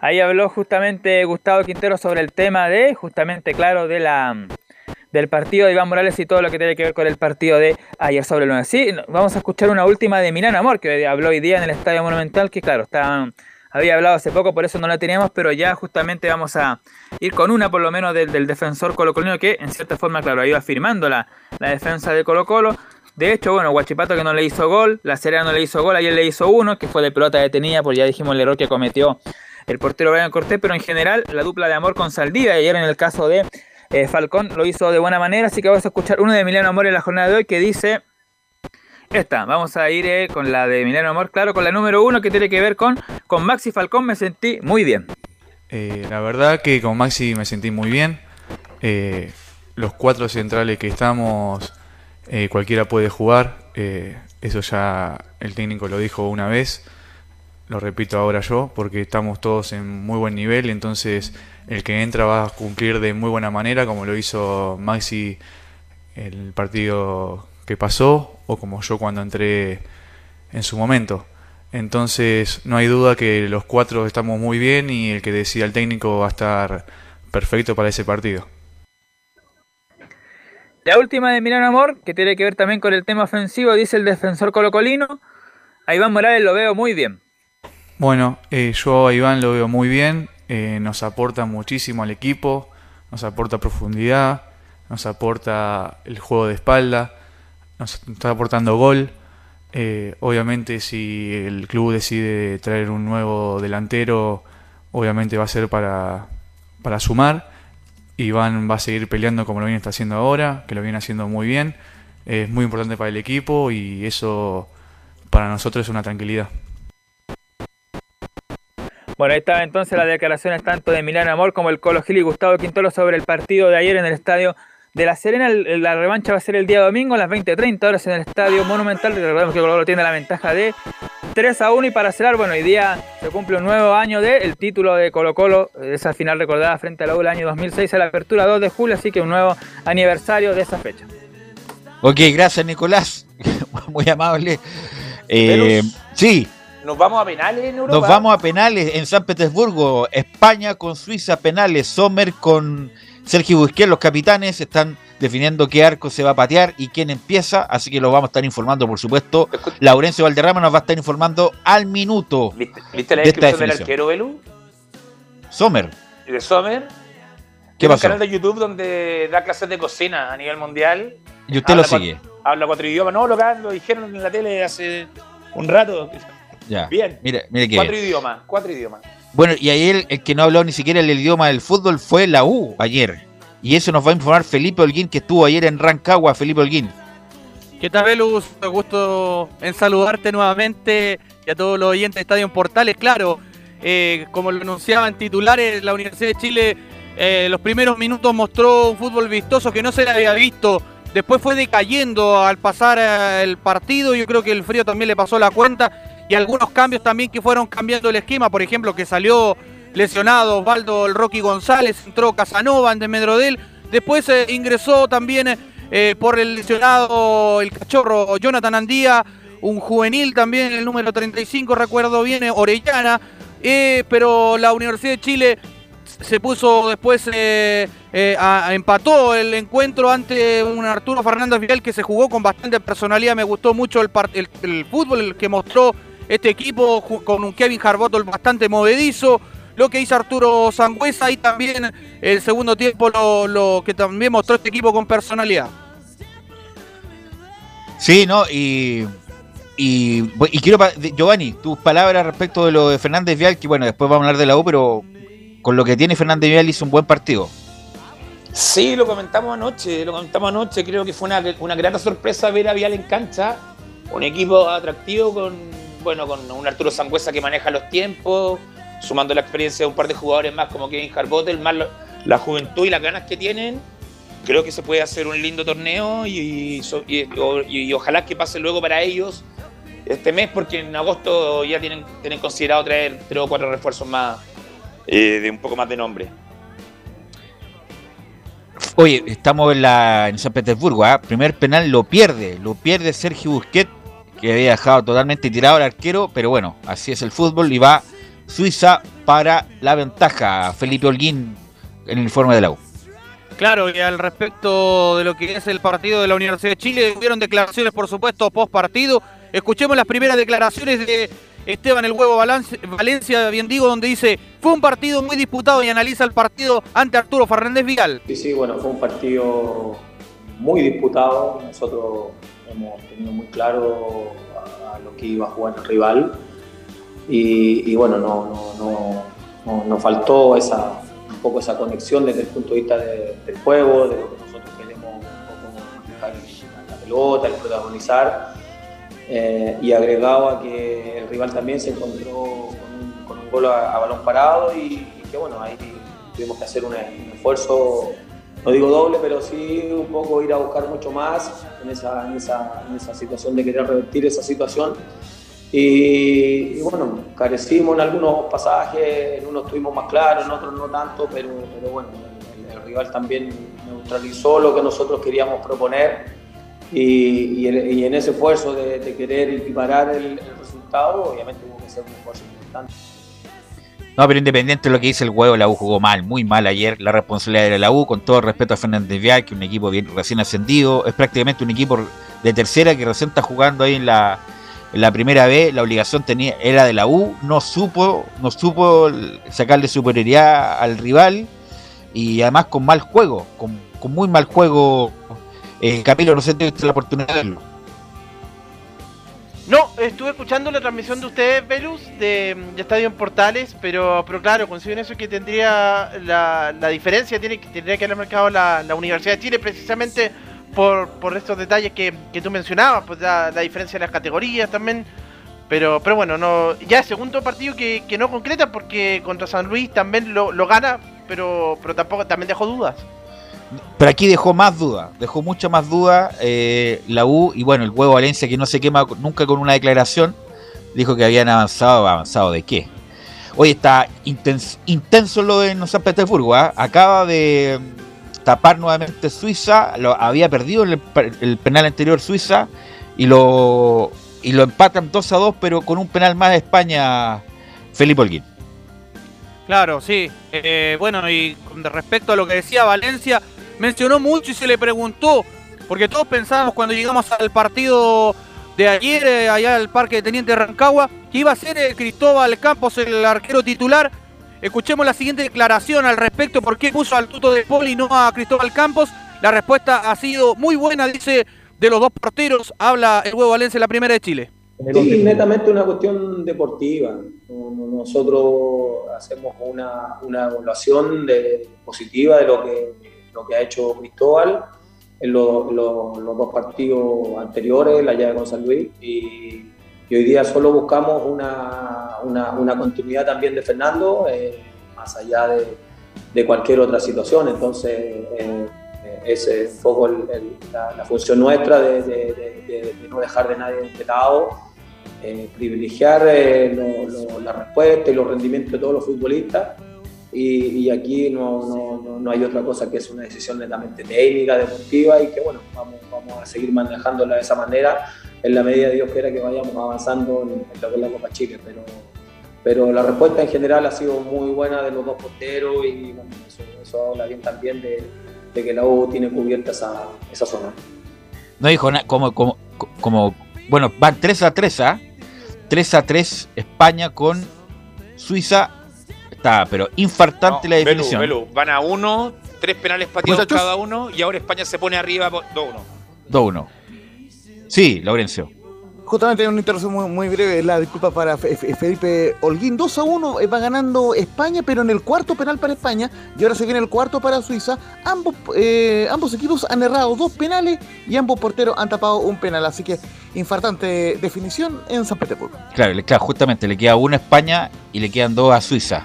Ahí, habló justamente Gustavo Quintero sobre el tema de, justamente, claro, de la del partido de Iván Morales y todo lo que tiene que ver con el partido de ayer sobre el 9. Sí, vamos a escuchar una última de Milán Amor, que habló hoy día en el Estadio Monumental, que claro, está, había hablado hace poco, por eso no la teníamos, pero ya justamente vamos a ir con una por lo menos del, del defensor colocolino, que en cierta forma, claro, iba firmando la, la defensa de Colo Colo. De hecho, bueno, Guachipato que no le hizo gol, La Serena no le hizo gol, ayer le hizo uno, que fue de pelota detenida, porque ya dijimos el error que cometió el portero Brian Cortés, pero en general la dupla de amor con Saldivia, y ayer en el caso de eh, Falcón lo hizo de buena manera, así que vamos a escuchar uno de Emiliano Amor en la jornada de hoy que dice esta, vamos a ir eh, con la de Emiliano Amor, claro, con la número uno que tiene que ver con, con Maxi Falcón, me sentí muy bien. Eh, la verdad que con Maxi me sentí muy bien. Los cuatro centrales que estamos, eh, cualquiera puede jugar. Eh, eso ya el técnico lo dijo una vez. Lo repito ahora yo, porque estamos todos en muy buen nivel. Entonces, el que entra va a cumplir de muy buena manera, como lo hizo Maxi el partido que pasó, o como yo cuando entré en su momento. Entonces, no hay duda que los cuatro estamos muy bien y el que decida el técnico va a estar perfecto para ese partido. La última de Emiliano Amor, que tiene que ver también con el tema ofensivo, dice el defensor colocolino, a Iván Morales lo veo muy bien. Bueno, eh, yo a Iván lo veo muy bien, eh, nos aporta muchísimo al equipo, nos aporta profundidad, nos aporta el juego de espalda, nos está aportando gol. Eh, obviamente si el club decide traer un nuevo delantero, obviamente va a ser para, para sumar. Iván va a seguir peleando como lo viene está haciendo ahora, que lo viene haciendo muy bien. Es muy importante para el equipo y eso para nosotros es una tranquilidad. Bueno, ahí estaba entonces las declaraciones tanto de Emiliano Amor como el Colo Gil y Gustavo Quintolo sobre el partido de ayer en el estadio de La Serena. La revancha va a ser el día domingo a las 20.30 horas en el estadio Monumental. Recordemos que Colo Colo tiene la ventaja de 3 a 1 y para cerrar, bueno, hoy día se cumple un nuevo año del título de Colo Colo, esa final recordada frente a la U el año 2006 a la apertura 2 de julio, así que un nuevo aniversario de esa fecha. Ok, gracias Nicolás. Muy amable. Eh, sí, Nos vamos a penales en Europa. nos vamos a penales en San Petersburgo. España con Suiza penales. Sommer con Sergio Busquets, los capitanes, están definiendo qué arco se va a patear y quién empieza. Así que lo vamos a estar informando, por supuesto. Laurencio Valderrama nos va a estar informando al minuto. ¿Viste la de esta descripción del definición. arquero, Belu? Sommer. De Sommer. ¿Qué pasó? un canal de YouTube donde da clases de cocina a nivel mundial. Y usted lo Habla sigue. cuatro- habla cuatro idiomas. No, lo, lo dijeron en la tele hace un rato. Ya. Bien. Mire, mire que Cuatro bien. idiomas, cuatro idiomas. Bueno, y ayer el que no habló ni siquiera el idioma del fútbol fue la U ayer. Y eso nos va a informar Felipe Holguín, que estuvo ayer en Rancagua. Felipe Holguín. ¿Qué tal, Velus? Gusto en saludarte nuevamente y a todos los oyentes de Estadio Portales. Claro, eh, como lo anunciaba en titulares, la Universidad de Chile eh, los primeros minutos mostró un fútbol vistoso que no se le había visto. Después fue decayendo al pasar eh, el partido. Yo creo que el frío también le pasó la cuenta. Y algunos cambios también que fueron cambiando el esquema. Por ejemplo, que salió lesionado Osvaldo el Rocky González, entró Casanova de Medrodel. Después eh, ingresó también eh, por el lesionado el cachorro Jonathan Andía, un juvenil también, el número 35, recuerdo bien, eh, Orellana. Eh, pero la Universidad de Chile se puso después, eh, eh, empató el encuentro ante un Arturo Fernández Vidal que se jugó con bastante personalidad. Me gustó mucho el, el, el fútbol que mostró este equipo con un Kevin Harbottle bastante movedizo. Lo que hizo Arturo Sangüesa y también el segundo tiempo lo, lo que también mostró este equipo con personalidad. Sí, ¿no? Y, y, y quiero, Giovanni, tus palabras respecto de lo de Fernández Vial, que bueno, después vamos a hablar de la U, pero con lo que tiene Fernández Vial hizo un buen partido. Sí, lo comentamos anoche, lo comentamos anoche. Creo que fue una, una grata sorpresa ver a Vial en cancha. Un equipo atractivo con, bueno, con un Arturo Sangüesa que maneja los tiempos, sumando la experiencia de un par de jugadores más como Kevin Harbottle, más lo- la juventud y las ganas que tienen. Creo que se puede hacer un lindo torneo y ojalá que pase luego para ellos este mes, porque en agosto ya tienen, tienen considerado traer tres o cuatro refuerzos más eh, de un poco más de nombre. Oye, estamos en, la, en San Petersburgo, ¿ah? primer penal lo pierde, lo pierde Sergio Busquets, que había dejado totalmente tirado al arquero, pero bueno, así es el fútbol y va Suiza para la ventaja. Felipe Holguín en el informe de la U. Claro, y al respecto de lo que es el partido de la Universidad de Chile, hubieron declaraciones, por supuesto, post partido. Escuchemos las primeras declaraciones de Esteban El Huevo Balance- Valencia, bien digo, donde dice, fue un partido muy disputado y analiza el partido ante Arturo Fernández Vial. Sí, sí, bueno, fue un partido muy disputado. Nosotros hemos tenido muy claro a, lo que iba a jugar el rival. Y, bueno, no, no, no, no- nos faltó esa, un poco esa conexión desde el punto de vista de- del juego, de lo que nosotros queremos un poco manejar la pelota, el protagonizar. Eh, y agregado a que el rival también se encontró con un, gol a, balón parado y, que bueno, ahí tuvimos que hacer un esfuerzo, no digo doble, pero sí un poco ir a buscar mucho más en esa, en esa, en esa situación de querer revertir esa situación. Y, bueno, carecimos en algunos pasajes, en unos estuvimos más claros, en otros no tanto, pero, pero bueno, el, rival también neutralizó lo que nosotros queríamos proponer y, en- ese esfuerzo de, querer equiparar el, el resultado, obviamente hubo que hacer un esfuerzo importante. No, pero independiente de lo que dice el huevo, la U jugó mal, muy mal ayer. La responsabilidad era la U, con todo respeto a Fernández Vial, que un equipo bien recién ascendido. Es prácticamente un equipo de tercera que recién está jugando ahí en la, en la primera vez. La obligación tenía era de la U. No supo, no supo sacarle superioridad al rival. Y además con mal juego, con, con muy mal juego. Eh, Camilo, no sé si tuviste la oportunidad de verlo. No, estuve escuchando la transmisión de ustedes, Velus, de, Estadio en Portales, pero, pero claro, coincido en eso que tendría la, la diferencia, tiene, tendría que haber marcado la, la Universidad de Chile precisamente por, por estos detalles que, que tú mencionabas, pues la, la diferencia de las categorías también. Pero, pero bueno, no ya segundo partido que, que no concreta porque contra San Luis también lo, lo gana, pero, pero tampoco también dejó dudas. Pero aquí dejó más dudas, dejó mucha más dudas eh, la U y bueno, el huevo Valencia que no se quema nunca con una declaración, dijo que habían avanzado, ¿avanzado de qué? Hoy está intens- intenso lo de San Petersburgo, ¿ah? acaba de mm, tapar nuevamente Suiza, lo había perdido el, el penal anterior Suiza y lo, y lo empatan 2 a 2, pero con un penal más de España, Felipe Holguín. Claro, sí. Eh, bueno, y respecto a lo que decía Valencia, mencionó mucho y se le preguntó, porque todos pensábamos cuando llegamos al partido de ayer, eh, allá al Parque de Teniente Rancagua, que iba a ser eh, Cristóbal Campos el arquero titular. Escuchemos la siguiente declaración al respecto, por qué puso al tuto de Poli y no a Cristóbal Campos. La respuesta ha sido muy buena, dice, de los dos porteros. Habla el huevo Valencia, la primera de Chile. Sí, netamente una cuestión deportiva. No- no- Nosotros hacemos una, una evaluación positiva de lo que, lo que ha hecho Cristóbal en lo- lo- los dos partidos anteriores, la llave con San Luis, y, y hoy día solo buscamos una, una- una continuidad también de Fernando, eh, más allá de, de cualquier otra situación. Entonces, eh, eh, es un poco el- el- la, la función nuestra de, de- de- no dejar de nadie de lado eh, privilegiar eh, lo- la respuesta y los rendimientos de todos los futbolistas. Y, aquí no, no- no- no hay otra cosa que es una decisión netamente técnica, deportiva y que bueno, vamos, vamos a seguir manejándola de esa manera en la medida de Dios quiera que vayamos avanzando en, en lo que es la Copa Chile. Pero, pero la respuesta en general ha sido muy buena de los dos porteros y bueno, eso, habla bien también de, que la U tiene cubierta esa, esa zona. No dijo nada, como, como, como, bueno, van 3 a 3, ¿ah? 3 a 3 España con Suiza. Está, pero infartante la definición. Belu, van a uno, tres penales pateados cada uno y ahora España se pone arriba por 2-1. 2-1. Sí, Laurencio. Justamente una interrupción muy, muy breve, la disculpa para Fe- Fe- Felipe Holguín. 2 a 1 eh, va ganando España, pero en el cuarto penal para España, y ahora se viene el cuarto para Suiza. Ambos, eh, ambos equipos han errado dos penales y ambos porteros han tapado un penal. Así que infartante definición en San Petersburgo. Claro, claro, justamente le queda uno a España y le quedan dos a Suiza.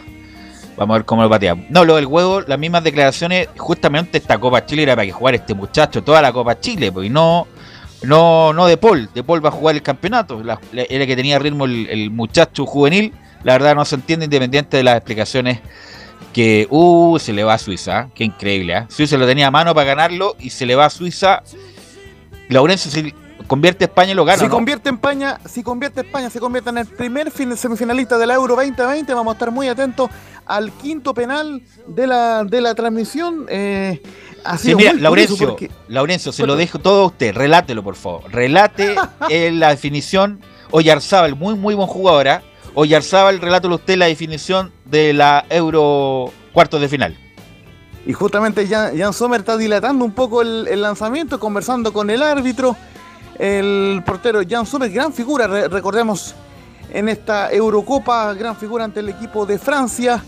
Vamos a ver cómo lo pateamos. No, lo del huevo, las mismas declaraciones, justamente esta Copa Chile era para que jugara este muchacho toda la Copa Chile, pues, y no, no, no de Paul. De Paul va a jugar el campeonato. La- la- era que tenía ritmo el, muchacho juvenil. La verdad no se entiende independiente de las explicaciones que, uh, se le va a Suiza. Qué increíble, ¿eh? Suiza lo tenía a mano para ganarlo y se le va a Suiza. Laurencio, convierte a España y lo gana. si ¿no? convierte España, si convierte España, se convierte en el primer fin semifinalista de la Euro 2020. Vamos a estar muy atentos al quinto penal de la, de la transmisión. Eh, ha Sí, mira, Laurencio, porque- Laurencio, se lo dejo todo a usted. Relátelo, por favor. Relate eh, la definición. Oyarzábal, muy, muy buen jugador. ¿ah? Oyarzábal, relátelo usted la definición de la Euro cuartos de final. Y justamente Jan, Jan Sommer está dilatando un poco el, el lanzamiento, conversando con el árbitro. El portero Jan Sommer, gran figura, re- recordemos, en esta Eurocopa, gran figura ante el equipo de Francia,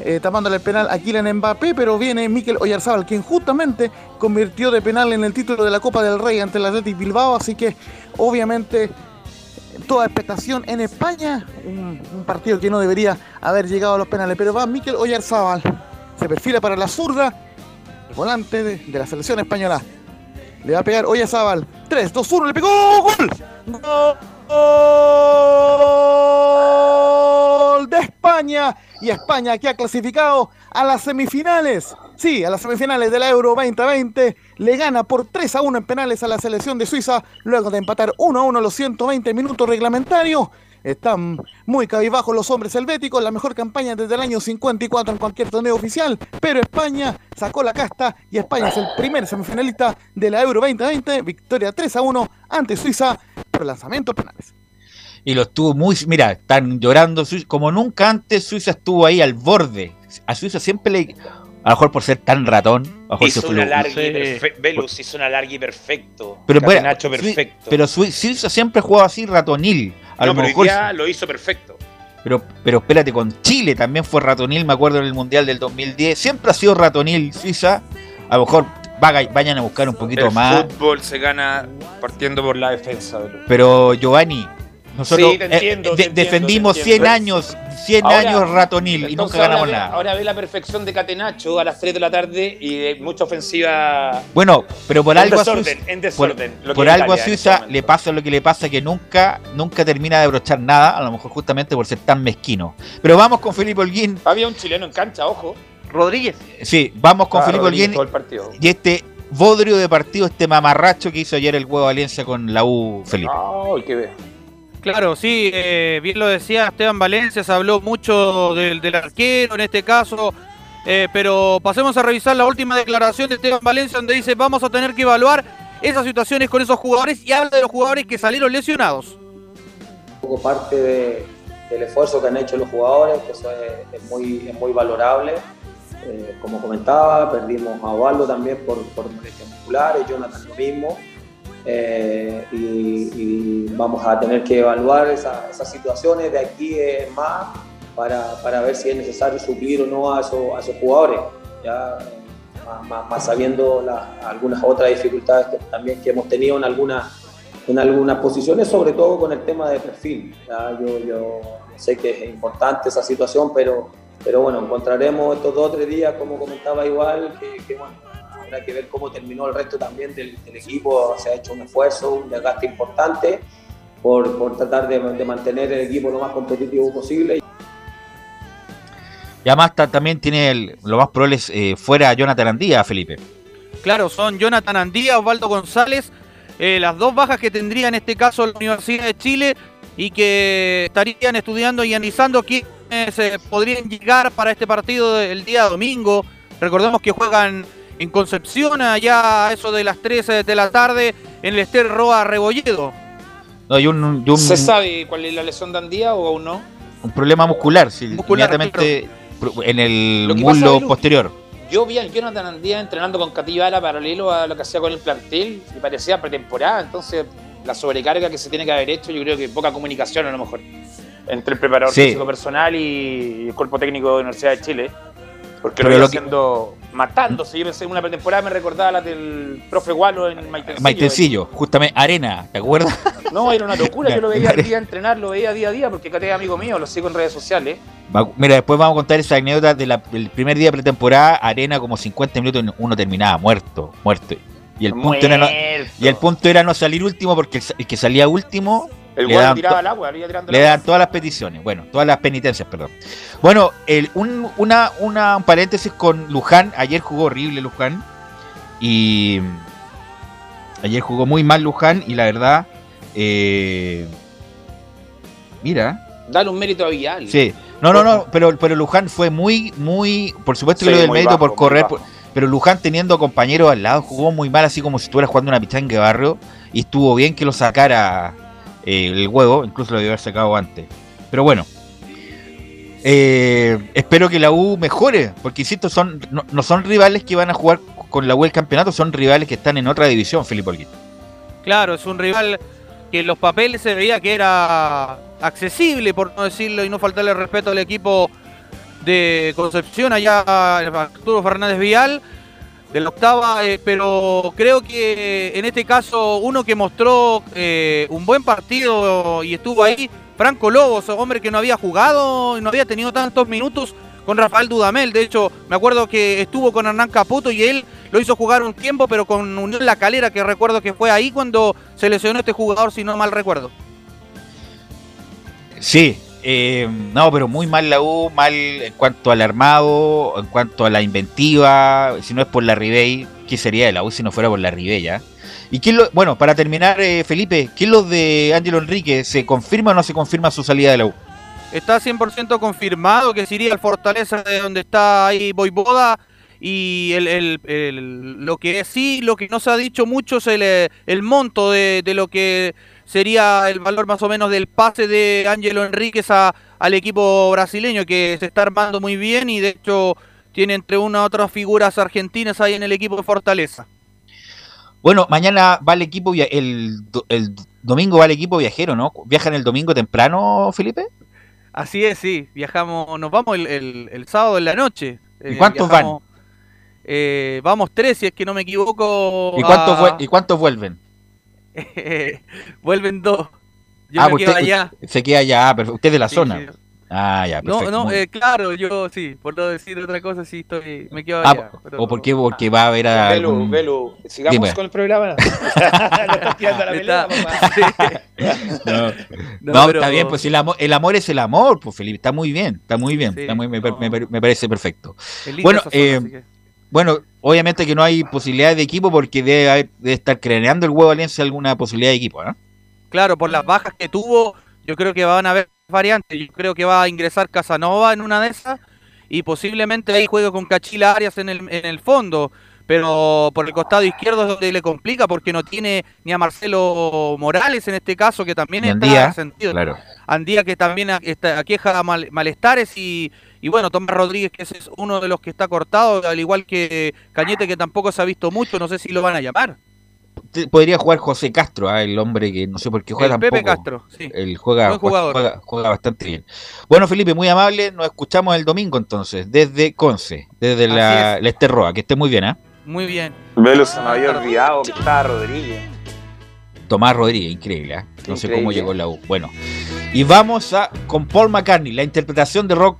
eh, tapándole el penal a Kylian Mbappé, pero viene Mikel Oyarzábal, quien justamente convirtió de penal en el título de la Copa del Rey ante el Athletic Bilbao, así que obviamente toda expectación en España, un, partido que no debería haber llegado a los penales, pero va Mikel Oyarzábal, se perfila para la zurda, el volante de la selección española. Le va a pegar Oyarzábal, 3, 2, 1, le pegó, gol, gol de España y España que ha clasificado a las semifinales. Sí, a las semifinales de la Euro 2020 le gana por 3 a 1 en penales a la selección de Suiza luego de empatar 1 a 1 los 120 minutos reglamentarios. Están muy cabizbajos los hombres helvéticos, la mejor campaña desde el año 54 en cualquier torneo oficial, pero España sacó la casta y España es el primer semifinalista de la Euro 2020, victoria 3 a 1 ante Suiza por lanzamientos penales. Y lo estuvo muy. Mira, están llorando. Suiza- Como nunca antes, Suiza estuvo ahí al borde. A Suiza siempre le. A lo mejor por ser tan ratón. A Hizo fue un lo- alargue perfecto. Velus hizo un alargue perfecto. Pero, bueno, perfecto. pero Sui- Suiza siempre ha jugado así ratonil. A no, lo pero mejor. día lo hizo perfecto. Pero, pero espérate, con Chile también fue ratonil, me acuerdo en el Mundial del 2010. Siempre ha sido ratonil Suiza. A lo mejor vayan a buscar un poquito el más. fútbol se gana partiendo por la defensa. Velus. Pero Giovanni, nosotros Sí, te eh, entiendo, de- te entiendo, defendimos te 100 entiendo. años, 100 Ahora, años ratonil y nunca ganamos ahora ve- nada. Ahora ve la perfección de Catenacho a las 3 de la tarde y de mucha ofensiva. Bueno, pero por En algo desorden, Suiza, en desorden, por, algo Italia en Suiza este le pasa lo que le pasa que nunca, nunca termina de abrochar nada, a lo mejor justamente por ser tan mezquino. Pero vamos con Felipe Holguín. Había un chileno en cancha, ojo. Rodríguez. Sí, vamos con Ah, Felipe Rodríguez Holguín y este bodrio de partido, este mamarracho que hizo ayer el huevo Valencia con la U, Felipe. Ay, qué ve. Claro, sí, eh, bien lo decía Esteban Valencia, se habló mucho del, arquero en este caso, eh, pero pasemos a revisar la última declaración de Esteban Valencia donde dice vamos a tener que evaluar esas situaciones con esos jugadores y habla de los jugadores que salieron lesionados. un poco parte de- del esfuerzo que han hecho los jugadores, que eso es, muy, es muy valorable. Eh, como comentaba, perdimos a Osvaldo también por, molestias musculares, Jonathan lo mismo. Y, vamos a tener que evaluar esa- esas situaciones de aquí más para, para ver si es necesario suplir o no a esos, a esos jugadores. Ya, más, sabiendo algunas otras dificultades también que hemos tenido en algunas en algunas posiciones, sobre todo con el tema de perfil. Ya, yo, yo sé que es importante esa situación, pero, pero bueno, encontraremos estos dos o tres días, como comentaba igual, que, que, bueno, habrá que ver cómo terminó el resto también del, del equipo. Se ha hecho un esfuerzo, un desgaste importante por, por tratar de, de mantener el equipo lo más competitivo posible. Y además ta- también tiene el- lo más probable es eh, fuera Jonathan Andía, Felipe. Claro, son Jonathan Andía, Osvaldo González, eh, las dos bajas que tendría en este caso la Universidad de Chile y que estarían estudiando y analizando quiénes eh, podrían llegar para este partido del día domingo. Recordemos que juegan en Concepción, allá a eso de las 13 de la tarde, en el Ester Roa Rebolledo. No, y un, y un- ¿Se sabe cuál es la lesión de Andía o aún no? un problema muscular, sí, Muscular, inmediatamente en el pasa, muslo posterior. Yo vi a Jonathan Andía entrenando con Cativara paralelo a lo que hacía con el plantel y parecía pretemporada, entonces la sobrecarga que se tiene que haber hecho, yo creo que poca comunicación a lo mejor entre el preparador Sí. físico personal y el cuerpo técnico de la Universidad de Chile. Porque Pero lo iba lo que- haciendo matándose. Yo pensé en una pretemporada me recordaba la del profe Gualo en Maitencillo. Maitencillo, justamente Arena, ¿te acuerdas? No, era una locura. Yo lo veía día a entrenar, lo veía día a día porque Cate es amigo mío, lo sigo en redes sociales. Mira, después vamos a contar esa anécdota de la- del primer día de pretemporada, Arena como 50 minutos uno terminaba muerto, muerto. Y el punto era no, y el punto era no salir último porque el que salía último El le daban tiraba al agua, le iba tirando le dan todas las peticiones, bueno, todas las penitencias, perdón. Bueno, el, un, una, una, un paréntesis con Luján, ayer jugó horrible Luján y ayer jugó muy mal Luján y la verdad, eh, mira, Dale un mérito a Vial. sí, no, no, no, pero, pero Luján fue muy, muy, por supuesto que Sí, lo del mérito bajo, por correr, por- pero Luján teniendo compañeros al lado jugó muy mal, así como si estuviera jugando una pichanga de barrio y estuvo bien que lo sacara eh, el huevo, incluso lo debió haber sacado antes. Pero bueno, eh, espero que la U mejore, porque insisto, son, no, no son rivales que van a jugar con la U el campeonato, son rivales que están en otra división, Felipe Olguín. Claro, es un rival que en los papeles se veía que era accesible, por no decirlo, y no faltarle respeto al equipo de Concepción, allá Arturo Fernández Vial, de la octava, eh, pero creo que en este caso uno que mostró eh, un buen partido y estuvo ahí, Franco Lobos, hombre que no había jugado y no había tenido tantos minutos con Rafael Dudamel. De hecho, me acuerdo que estuvo con Hernán Caputo y él lo hizo jugar un tiempo, pero con Unión La Calera, que recuerdo que fue ahí cuando se lesionó este jugador, si no mal recuerdo. Sí, eh, no, pero muy mal la U, mal en cuanto al armado, en cuanto a la inventiva, si no es por la Ribey, ¿qué sería de la U si no fuera por la Ribey ya? ¿Y quién bueno, para terminar, eh, Felipe, ¿qué es lo de Ángelo Enrique? ¿Se confirma o no se confirma su salida de la U? Está 100% confirmado que se iría al Fortaleza de donde está ahí Boivoda. Y el, el- el- lo que sí, lo que no se ha dicho mucho es el, eh, el monto de, de lo que sería el valor más o menos del pase de Ángelo Enríquez a- al equipo brasileño, que se está armando muy bien y de hecho tiene entre una u otras figuras argentinas ahí en el equipo de Fortaleza. Bueno, mañana va el equipo, el, el domingo va el equipo viajero, ¿no? ¿Viajan el domingo temprano, Felipe? Así es, sí, viajamos, nos vamos el, el- sábado en la noche. ¿Y Eh, cuántos viajamos- eh, vamos tres, si es que no me equivoco. ¿Y cuántos, a- ¿Y cuántos vuelven? Vuelven dos. Yo ah, me quedo allá. se queda allá, ah, perfecto. usted es de la Sí, zona. sí. Ah, ya, No, perfecto. no, muy- eh, claro, yo sí, por no decir otra cosa, sí estoy, me quedo Ah, allá. pero- ¿O por qué? Porque va a haber a Velu, algún- Velu, sigamos Dime. con el programa. No la pelea. No, No, No, pero- está bien, pues el amor, el amor es el amor, pues Felipe, está muy bien, está muy bien, Sí, está muy- me, no. me- me parece perfecto. Bueno, zona, eh, bueno, obviamente que no hay posibilidad de equipo porque debe, haber- debe estar craneando el huevo Alianza alguna posibilidad de equipo, ¿no? Claro, por las bajas que tuvo, yo creo que van a haber variantes. Yo creo que va a ingresar Casanova en una de esas y posiblemente ahí juegue con Cachila Arias en el, en el fondo. Pero por el costado izquierdo es donde le complica porque no tiene ni a Marcelo Morales en este caso, que también está Andía, resentido. claro. Andía que también está, aqueja mal- malestares y, y bueno, Tomás Rodríguez que ese es uno de los que está cortado, al igual que Cañete que tampoco se ha visto mucho, no sé si lo van a llamar. Podría jugar José Castro, ah, el hombre que no sé por qué juega El Pepe. Castro, sí. Él juega, juega, juega bastante bien. Bueno, Felipe, muy amable, nos escuchamos el domingo entonces, desde Conce, desde la, es. la Esterroa, que esté muy bien, ¿ah? Muy bien. Velu se me había olvidado que estaba Rodríguez. Tomás Rodríguez, increíble, ¿ah? No sé cómo llegó la U. Bueno, y vamos a con Paul McCartney, la interpretación de rock,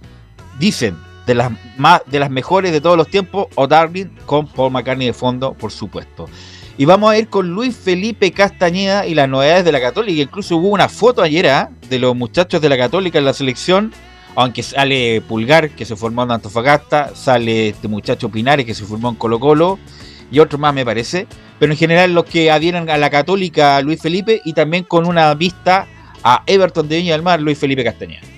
dicen, de las más de las mejores de todos los tiempos, o Darling, con Paul McCartney de fondo, por supuesto. Y vamos a ir con Luis Felipe Castañeda y las novedades de la Católica. Incluso hubo una foto ayer ¿ah? de los muchachos de la Católica en la selección. Aunque sale Pulgar, que se formó en Antofagasta, sale este muchacho Pinares, que se formó en Colo Colo, y otro más me parece. Pero en general los que adhieren a la Católica, Luis Felipe, y también con una vista a Everton de Viña del Mar, Luis Felipe Castañeda.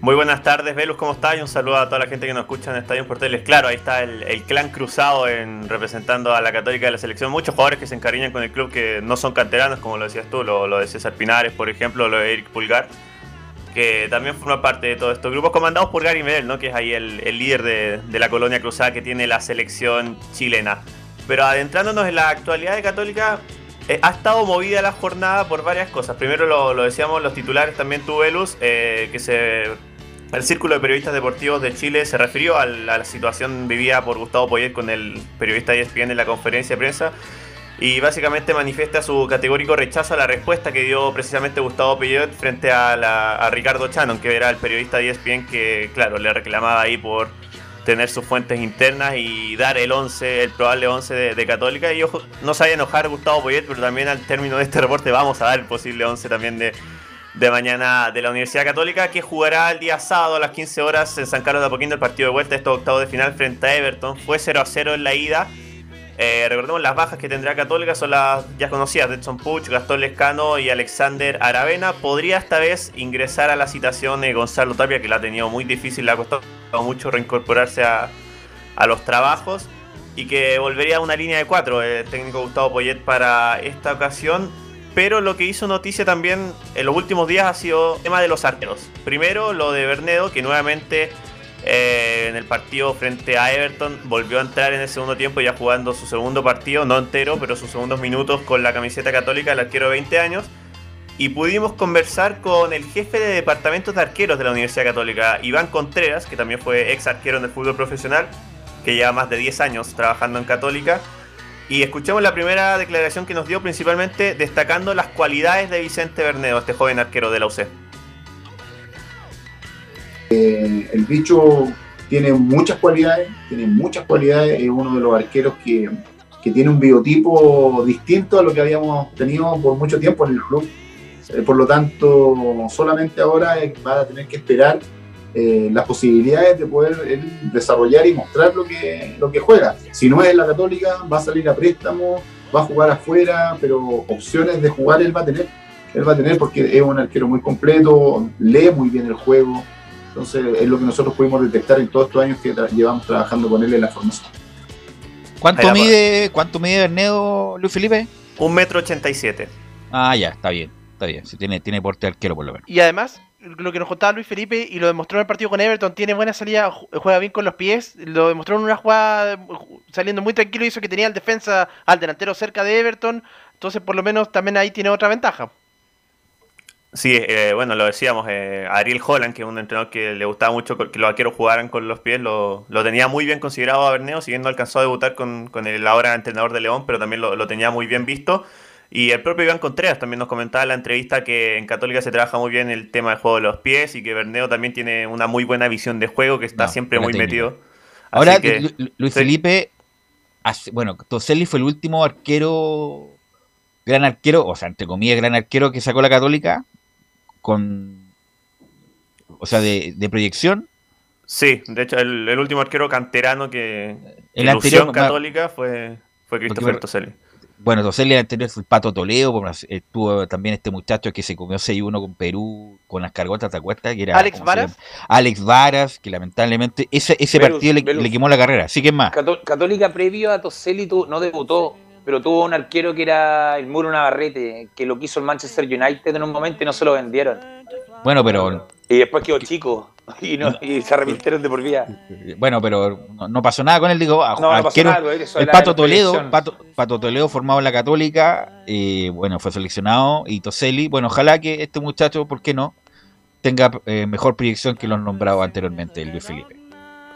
Muy buenas tardes, Velus, ¿cómo estás? Y un saludo a toda la gente que nos escucha en Estadio Porteles. Claro, ahí está el, clan cruzado en representando a la Católica de la selección. Muchos jugadores que se encariñan con el club que no son canteranos, como lo decías tú, lo, lo de César Pinares, por ejemplo, lo de Eric Pulgar, que también forma parte de todos estos grupos comandados por Gary Medel, ¿no? que es ahí el, líder de, de la colonia cruzada que tiene la selección chilena. Pero adentrándonos en la actualidad de Católica, eh, ha estado movida la jornada por varias cosas. Primero lo, decíamos los titulares, también tú, Velus, eh, que se, el Círculo de Periodistas Deportivos de Chile se refirió a la, a situación vivida por Gustavo Poyet con el periodista E ESPN en la conferencia de prensa y básicamente manifiesta su categórico rechazo a la respuesta que dio precisamente Gustavo Poyet frente a, Ricardo Shannon, que era el periodista de E ESPN que, claro, le reclamaba ahí por tener sus fuentes internas y dar el 11, el probable 11 de, de Católica. Y ojo, no se vaya a enojar Gustavo Poyet, pero también al término de este reporte vamos a dar el posible 11 también de, de mañana de la Universidad Católica, que jugará el día sábado a las 15 horas en San Carlos de Apoquindo el partido de vuelta, estos octavos de final frente a Everton. Fue 0 a 0 en la ida. Eh, recordemos las bajas que tendrá Católica son las ya conocidas, Edson Puch, Gastón Lescano y Alexander Aravena. Podría esta vez ingresar a la citación de Gonzalo Tapia, que la ha tenido muy difícil, le ha costado mucho reincorporarse a, a los trabajos y que volvería a una línea de cuatro el técnico Gustavo Poyet para esta ocasión. Pero lo que hizo noticia también en los últimos días ha sido el tema de los arqueros. Primero lo de Bernedo, que nuevamente eh, en el partido frente a Everton volvió a entrar en el segundo tiempo ya jugando su segundo partido, no entero, pero sus segundos minutos con la camiseta católica del arquero de 20 años. Y pudimos conversar con el jefe de departamentos de arqueros de la Universidad Católica, Iván Contreras, que también fue ex arquero en el fútbol profesional, que lleva más de 10 años trabajando en Católica. Y escuchemos la primera declaración que nos dio, principalmente destacando las cualidades de Vicente Bernedo, este joven arquero de la UC. Eh, el bicho tiene muchas cualidades, tiene muchas cualidades, es uno de los arqueros que, que tiene un biotipo distinto a lo que habíamos tenido por mucho tiempo en el club. Eh, por lo tanto, solamente ahora eh, va a tener que esperar eh, las posibilidades de poder desarrollar y mostrar lo que, lo que juega. Si no es en la católica, va a salir a préstamo, va a jugar afuera, pero opciones de jugar él va a tener. Él va a tener porque es un arquero muy completo, lee muy bien el juego. Entonces es lo que nosotros pudimos detectar en todos estos años que tra- llevamos trabajando con él en la formación. ¿Cuánto mide, ¿Cuánto mide Bernedo, Luis Felipe? Un metro ochenta y siete. Ah, ya, está bien, está bien. Si tiene, tiene porte de arquero por lo menos. Y además, lo que nos contaba Luis Felipe y lo demostró en el partido con Everton, tiene buena salida, ju- juega bien con los pies, lo demostró en una jugada ju- saliendo muy tranquilo, hizo que tenía al defensa, al delantero cerca de Everton, entonces por lo menos también ahí tiene otra ventaja. Sí, eh, bueno, lo decíamos, eh, Ariel Holland, que es un entrenador que le gustaba mucho que los arqueros jugaran con los pies, lo, lo tenía muy bien considerado a Berneo, si bien no alcanzó a debutar con, con el ahora entrenador de León, pero también lo, lo tenía muy bien visto. Y el propio Iván Contreras también nos comentaba en la entrevista que en Católica se trabaja muy bien el tema del juego de los pies y que Berneo también tiene una muy buena visión de juego, que está No, siempre muy técnica. metido. Así Ahora, que- Luis sí. Felipe, bueno, Toselli fue el último arquero, gran arquero, o sea, entre comillas, gran arquero que sacó la Católica con, o sea, de, de proyección. Sí, de hecho, el, el último arquero canterano que El ilusión anterior, católica fue, fue Christopher Toselli. Bueno, Toselli el anterior fue el Pato Toledo, estuvo también este muchacho que se comió 6-1 con Perú, con las cargotas, ¿te acuerdas? Que era, Alex ¿cómo se Varas. Alex Varas, que lamentablemente ese, ese partido le, Velus. le quemó la carrera. Así que es más. Cató- Católica previo a Toselli tu- no debutó, pero tuvo un arquero que era el Muro Navarrete, que lo quiso el Manchester United en un momento y no se lo vendieron. Bueno, pero Y después quedó chico y, no, y se arrepintieron de por vida. Bueno, pero no, pasó nada con él, digo, a- No, no pasó nada, eso el Pato Toledo. Pato, Pato Toledo formado en la Católica, eh, bueno, fue seleccionado, y Toselli, bueno, ojalá que este muchacho, ¿por qué no? tenga eh, mejor proyección que los nombrados anteriormente, el Luis Felipe.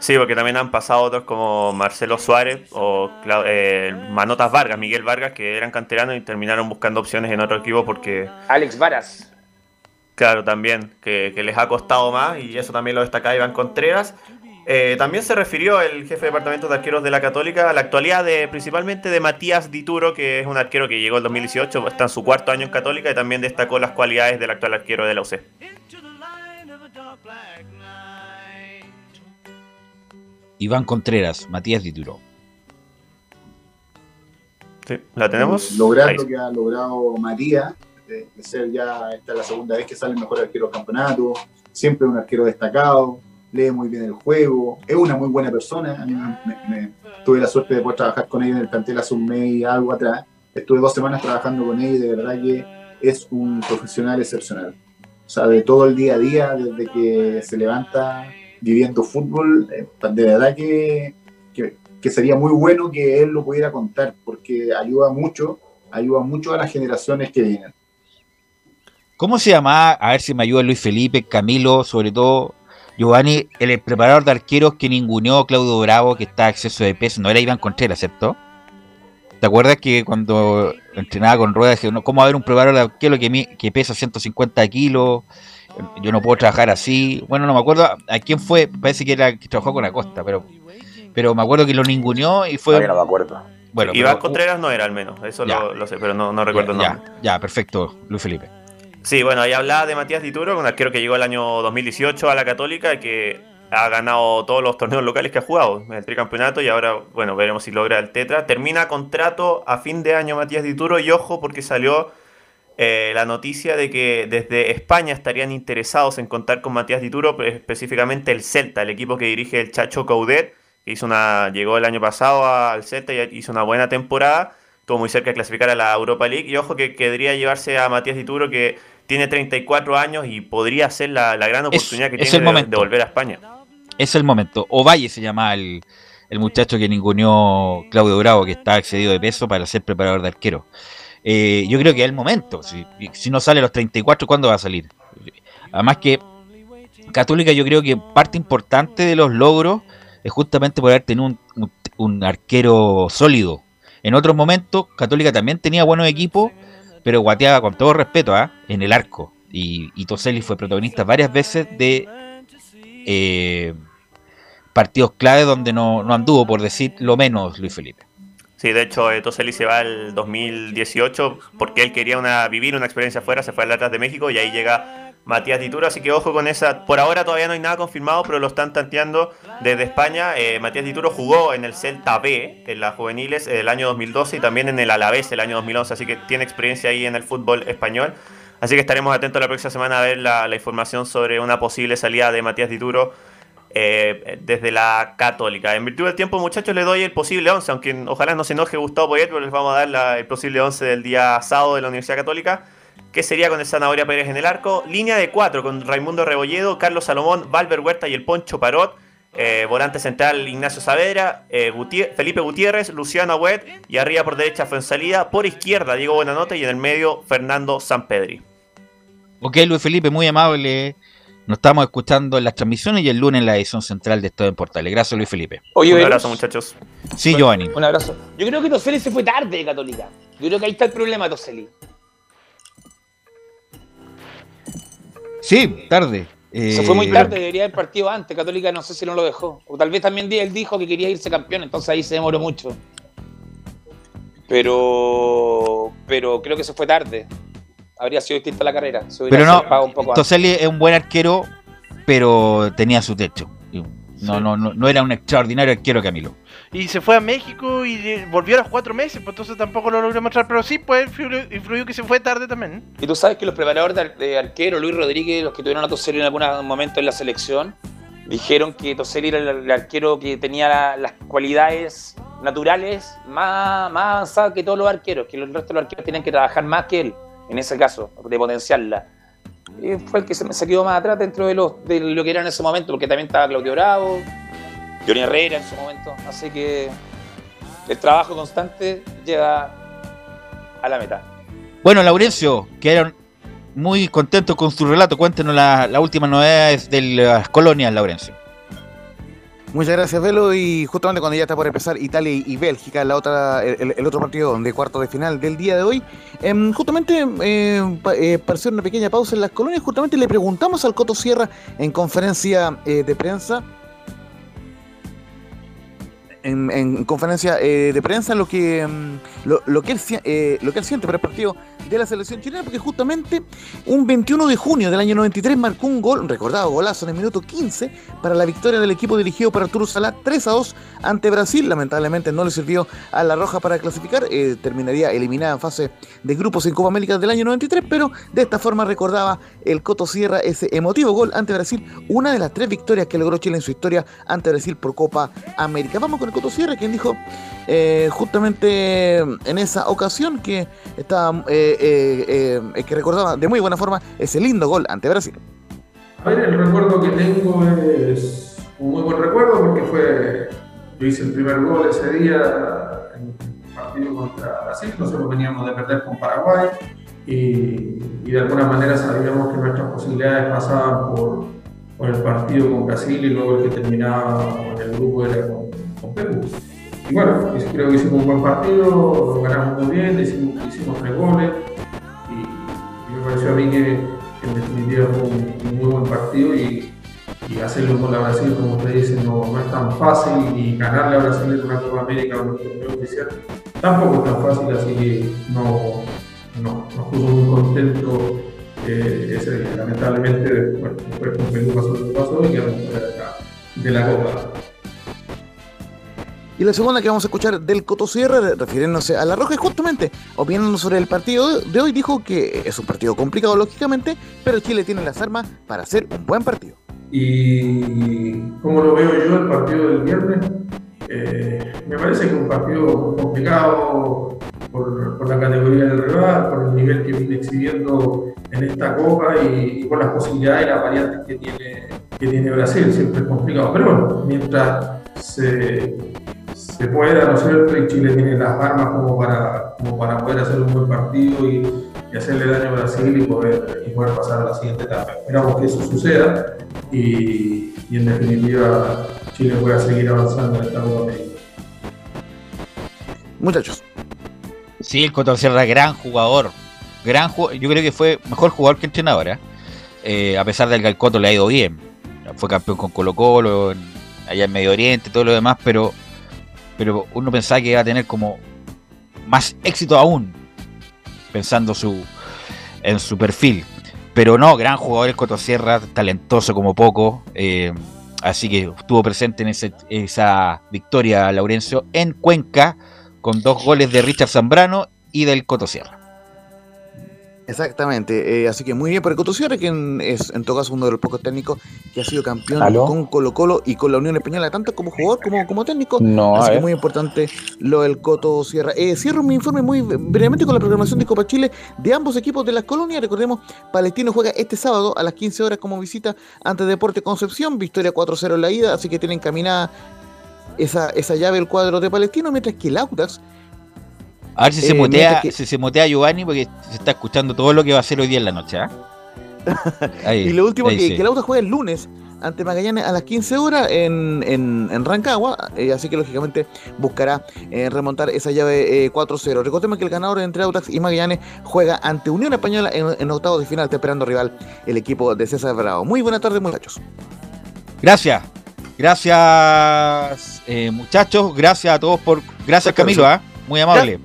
Sí, porque también han pasado otros como Marcelo Suárez o eh, Manotas Vargas, Miguel Vargas, que eran canteranos y terminaron buscando opciones en otro equipo porque, Alex Varas. claro, también, que, que les ha costado más y eso también lo destacaba Iván Contreras. Eh, también se refirió el jefe de departamento de arqueros de la Católica a la actualidad de principalmente de Matías Dituro, que es un arquero que llegó en 2018, está en su cuarto año en Católica y también destacó las cualidades del actual arquero de la UC. Iván Contreras, Matías Dituro. Sí, ¿La tenemos? Lograr Ahí. lo que ha logrado Matías, de, de ser ya esta es la segunda vez que sale el mejor arquero del campeonato, siempre un arquero destacado, lee muy bien el juego, es una muy buena persona. A mí me- me- tuve la suerte de poder trabajar con ella en el plantel hace un mes y algo atrás. Estuve dos semanas trabajando con ella y de verdad que es un profesional excepcional. O sea, de todo el día a día, desde que se levanta viviendo fútbol, eh, de verdad que, que, sería muy bueno que él lo pudiera contar, porque ayuda mucho, ayuda mucho a las generaciones que vienen. ¿Cómo se llamaba? A ver si me ayuda Luis Felipe, Camilo, sobre todo Giovanni, el preparador de arqueros que ninguneó Claudio Bravo, que está a exceso de peso. No era Iván Contreras, ¿cierto? ¿Te acuerdas que cuando entrenaba con ruedas, ¿cómo va a haber un preparador de arquero que, que pesa 150 kilos? Yo no puedo trabajar así. Bueno, no me acuerdo a quién fue, parece que era que trabajó con Acosta, pero pero me acuerdo que lo ninguneó y fue. No, me acuerdo. Bueno, Iván pero- Contreras no era al menos, eso Ya. lo, lo sé, pero no, no recuerdo el ya, nombre. ya, perfecto, Luis Felipe. Sí, bueno, ahí hablaba de Matías Dituro, un arquero que llegó el año 2018 a la Católica, que ha ganado todos los torneos locales que ha jugado, el tricampeonato, y ahora, bueno, veremos si logra el tetra. Termina contrato a fin de año Matías Dituro, y ojo, porque salió eh, la noticia de que desde España estarían interesados en contar con Matías Dituro, pero específicamente el Celta, el equipo que dirige el Chacho Coudet, que hizo una, llegó el año pasado al Celta y hizo una buena temporada. Estuvo muy cerca de clasificar a la Europa League. Y ojo que querría llevarse a Matías Dituro, que tiene 34 años y podría ser la, la gran Es- oportunidad que es tiene el de- momento. de volver a España. Es el momento. Ovalle se llama el, el muchacho que ninguneó Claudio Bravo, que está excedido de peso para ser preparador de arquero. Eh, yo creo que es el momento. Si, no sale a los 34, ¿cuándo va a salir? Además que Católica yo creo que parte importante de los logros es justamente por haber tenido un, un- arquero sólido. En otros momentos, Católica también tenía buenos equipos, pero guateaba con todo respeto ¿ah? en el arco. Y, y Toselli fue protagonista varias veces de eh, partidos clave donde no, no anduvo, por decir lo menos, Luis Felipe. Sí, de hecho, eh, Toselli se va el 2018 porque él quería una, vivir una experiencia afuera, se fue al Atlas de México y ahí llega Matías Dituro, así que ojo con esa. Por ahora todavía no hay nada confirmado, pero lo están tanteando desde España. Eh, Matías Dituro jugó en el Celta B, en las juveniles, el año 2012 y también en el Alavés el año 2011, así que tiene experiencia ahí en el fútbol español. Así que estaremos atentos la próxima semana a ver la, la información sobre una posible salida de Matías Dituro eh, desde la Católica. En virtud del tiempo, muchachos, les doy el posible 11, aunque ojalá no se enoje Gustavo Poyet, pero les vamos a dar el posible 11 del día sábado de la Universidad Católica, que sería con el Zanahoria Pérez en el arco. Línea de 4 con Raimundo Rebolledo, Carlos Salomón, Valver Huerta y el Poncho Parot. Eh, volante central Ignacio Saavedra, eh, Felipe Gutiérrez, Luciano Agüet y arriba por derecha Fuensalida, por izquierda Diego Buenanote y en el medio Fernando Sampedri. Ok, Luis Felipe, muy amable. Nos estamos escuchando en las transmisiones y el lunes en la edición central de Estado en Portales. Gracias, Luis Felipe. Oye, Un abrazo, muchachos. Sí, Giovanni. Un abrazo. Yo creo que Toseli se fue tarde de Católica. Yo creo que ahí está el problema, Toseli. Sí, tarde. Se Eh, fue muy tarde, debería haber partido antes. Católica no sé si no lo dejó. O tal vez también él dijo que quería irse campeón, entonces ahí se demoró mucho. Pero pero creo que se fue tarde. Habría sido distinta la carrera. Se hubiera Pero zarpado un poco no, antes. Toselli es un buen arquero, pero tenía su techo. No, no, no, no era un extraordinario arquero Camilo. Y se fue a México y volvió a los cuatro meses, pues entonces tampoco lo logró mostrar. Pero sí, pues influyó, influyó que se fue tarde también. Y tú sabes que los preparadores de, ar- de arquero, Luis Rodríguez, los que tuvieron a Toseli en algún momento en la selección, dijeron que Toseli era el, el arquero que tenía la- las cualidades naturales más, más avanzadas que todos los arqueros, que el resto de los arqueros tienen que trabajar más que él, en ese caso, de potenciarla. Y fue el que se, quedó más atrás dentro de, los, de lo que era en ese momento, porque también estaba Claudio Bravo, Johnny Herrera en su momento. Así que el trabajo constante llega a la meta. Bueno, Laurencio, quedaron muy contentos con su relato. Cuéntenos las la últimas novedades de las colonias, Laurencio. Muchas gracias, Velo. Y justamente cuando ya está por empezar Italia y Bélgica, la otra, el, otro partido de cuarto de final del día de hoy, em, justamente pa- eh, para hacer una pequeña pausa en las colonias, justamente le preguntamos al Coto Sierra en conferencia eh, de prensa. En, en conferencia eh, de prensa lo que em, lo, lo que él eh, lo que él siente para el partido de la selección chilena, porque justamente un 21 de junio del año 93 marcó un gol, recordado golazo en el minuto 15 para la victoria del equipo dirigido por Arturo Salá 3 a 2 ante Brasil. Lamentablemente no le sirvió a la Roja para clasificar, eh, terminaría eliminada en fase de grupos en Copa América del año 93, pero de esta forma recordaba el Coto Sierra ese emotivo gol ante Brasil, una de las tres victorias que logró Chile en su historia ante Brasil por Copa América. Vamos con el Coto Sierra, quien dijo eh, justamente en esa ocasión que estaba eh, eh, eh, que recordaba de muy buena forma ese lindo gol ante Brasil. El recuerdo que tengo es un muy buen recuerdo porque fue, yo hice el primer gol ese día en el partido contra Brasil, nosotros veníamos de perder con Paraguay y, de alguna manera sabíamos que nuestras posibilidades pasaban por, por el partido con Brasil y luego el que terminaba con el grupo era con, con Perú. Y bueno, creo que hicimos un buen partido, lo ganamos muy bien, hicimos, tres goles me pareció a mí que, en definitiva fue un, muy buen partido y, y hacerle un gol a Brasil, como usted dice, no, es tan fácil y ganarle a Brasil en una Copa América o un torneo oficial tampoco es tan fácil, así que no, no, nos puso muy contentos eh, ese día. Lamentablemente, bueno, después con Perú pasó lo que pasó y quedamos fuera la, de la Copa. Y la segunda que vamos a escuchar del Coto Sierra, re- refiriéndose a la Roja, justamente opinando sobre el partido de hoy, dijo que es un partido complicado lógicamente, pero Chile tiene las armas para hacer un buen partido. Y como lo veo yo el partido del viernes, eh, me parece que es un partido complicado por, por la categoría del rival, por el nivel que viene exhibiendo en esta copa y, y por las posibilidades y las variantes que tiene, que tiene Brasil. Siempre es complicado. Pero bueno, mientras se, se pueda, ¿no es cierto? Y Chile tiene las armas como para, como para poder hacer un buen partido y, y hacerle daño a Brasil y poder, y poder pasar a la siguiente etapa. Esperamos que eso suceda y, y en definitiva Chile pueda seguir avanzando en esta Copa América. Muchachos. Sí, el Coto Sierra, gran jugador. Gran ju- yo creo que fue mejor jugador que entrenador. ¿eh? Eh, a pesar del que al Coto le ha ido bien. Fue campeón con Colo Colo, en- allá en Medio Oriente, todo lo demás, pero, pero uno pensaba que iba a tener como más éxito aún, pensando su, en su perfil. Pero no, gran jugador el Coto Sierra, talentoso como poco. eh, así que estuvo presente en ese- esa victoria, Laurencio, en Cuenca, con dos goles de Richard Zambrano y del Coto Sierra. Exactamente, eh, así que muy bien por el Coto Sierra, quien es en todo caso uno de los pocos técnicos que ha sido campeón ¿Aló? con Colo Colo y con la Unión Española, tanto como jugador como como técnico. No, así que muy importante lo del Coto Sierra. Eh, cierro mi informe muy brevemente con la programación de Copa Chile de ambos equipos de las colonias. Recordemos, Palestino juega este sábado a las 15 horas como visita ante Deporte Concepción, victoria 4-0 en la ida, así que tienen encaminada esa, esa llave el cuadro de Palestino, mientras que el Audax A ver si se Eh, que- si se motea Giovanni porque se está escuchando todo lo que va a hacer hoy día en la noche. ¿ah? Ahí, y lo último, que, sí. que el Audax juega el lunes ante Magallanes a las 15 horas en, en, en Rancagua, eh, así que lógicamente buscará eh, remontar esa llave eh, 4-0. Recordemos que el ganador entre Audax y Magallanes juega ante Unión Española en, en octavos de final, está esperando rival el equipo de César Bravo. Muy buena tarde, muchachos. Gracias. Gracias, muchachos. Gracias a todos por. Gracias, Camilo. ¿ah? Muy amable.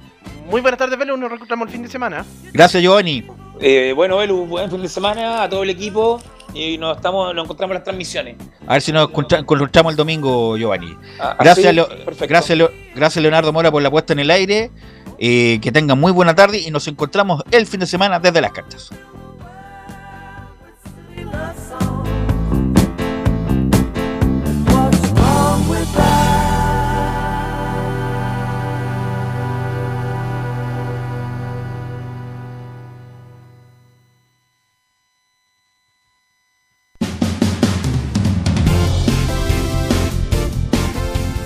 Muy buenas tardes, Velo. Nos reencontramos el fin de semana. Gracias, Giovanni. Eh, bueno, Belu, buen fin de semana a todo el equipo y nos estamos, nos encontramos en las transmisiones. A ver si nos encontra- encontramos el domingo, Giovanni. Ah, Gracias, así, gracias, gracias, Leonardo Mora, por la puesta en el aire. Eh, que tengan muy buena tarde y nos encontramos el fin de semana desde las canchas.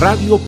Radio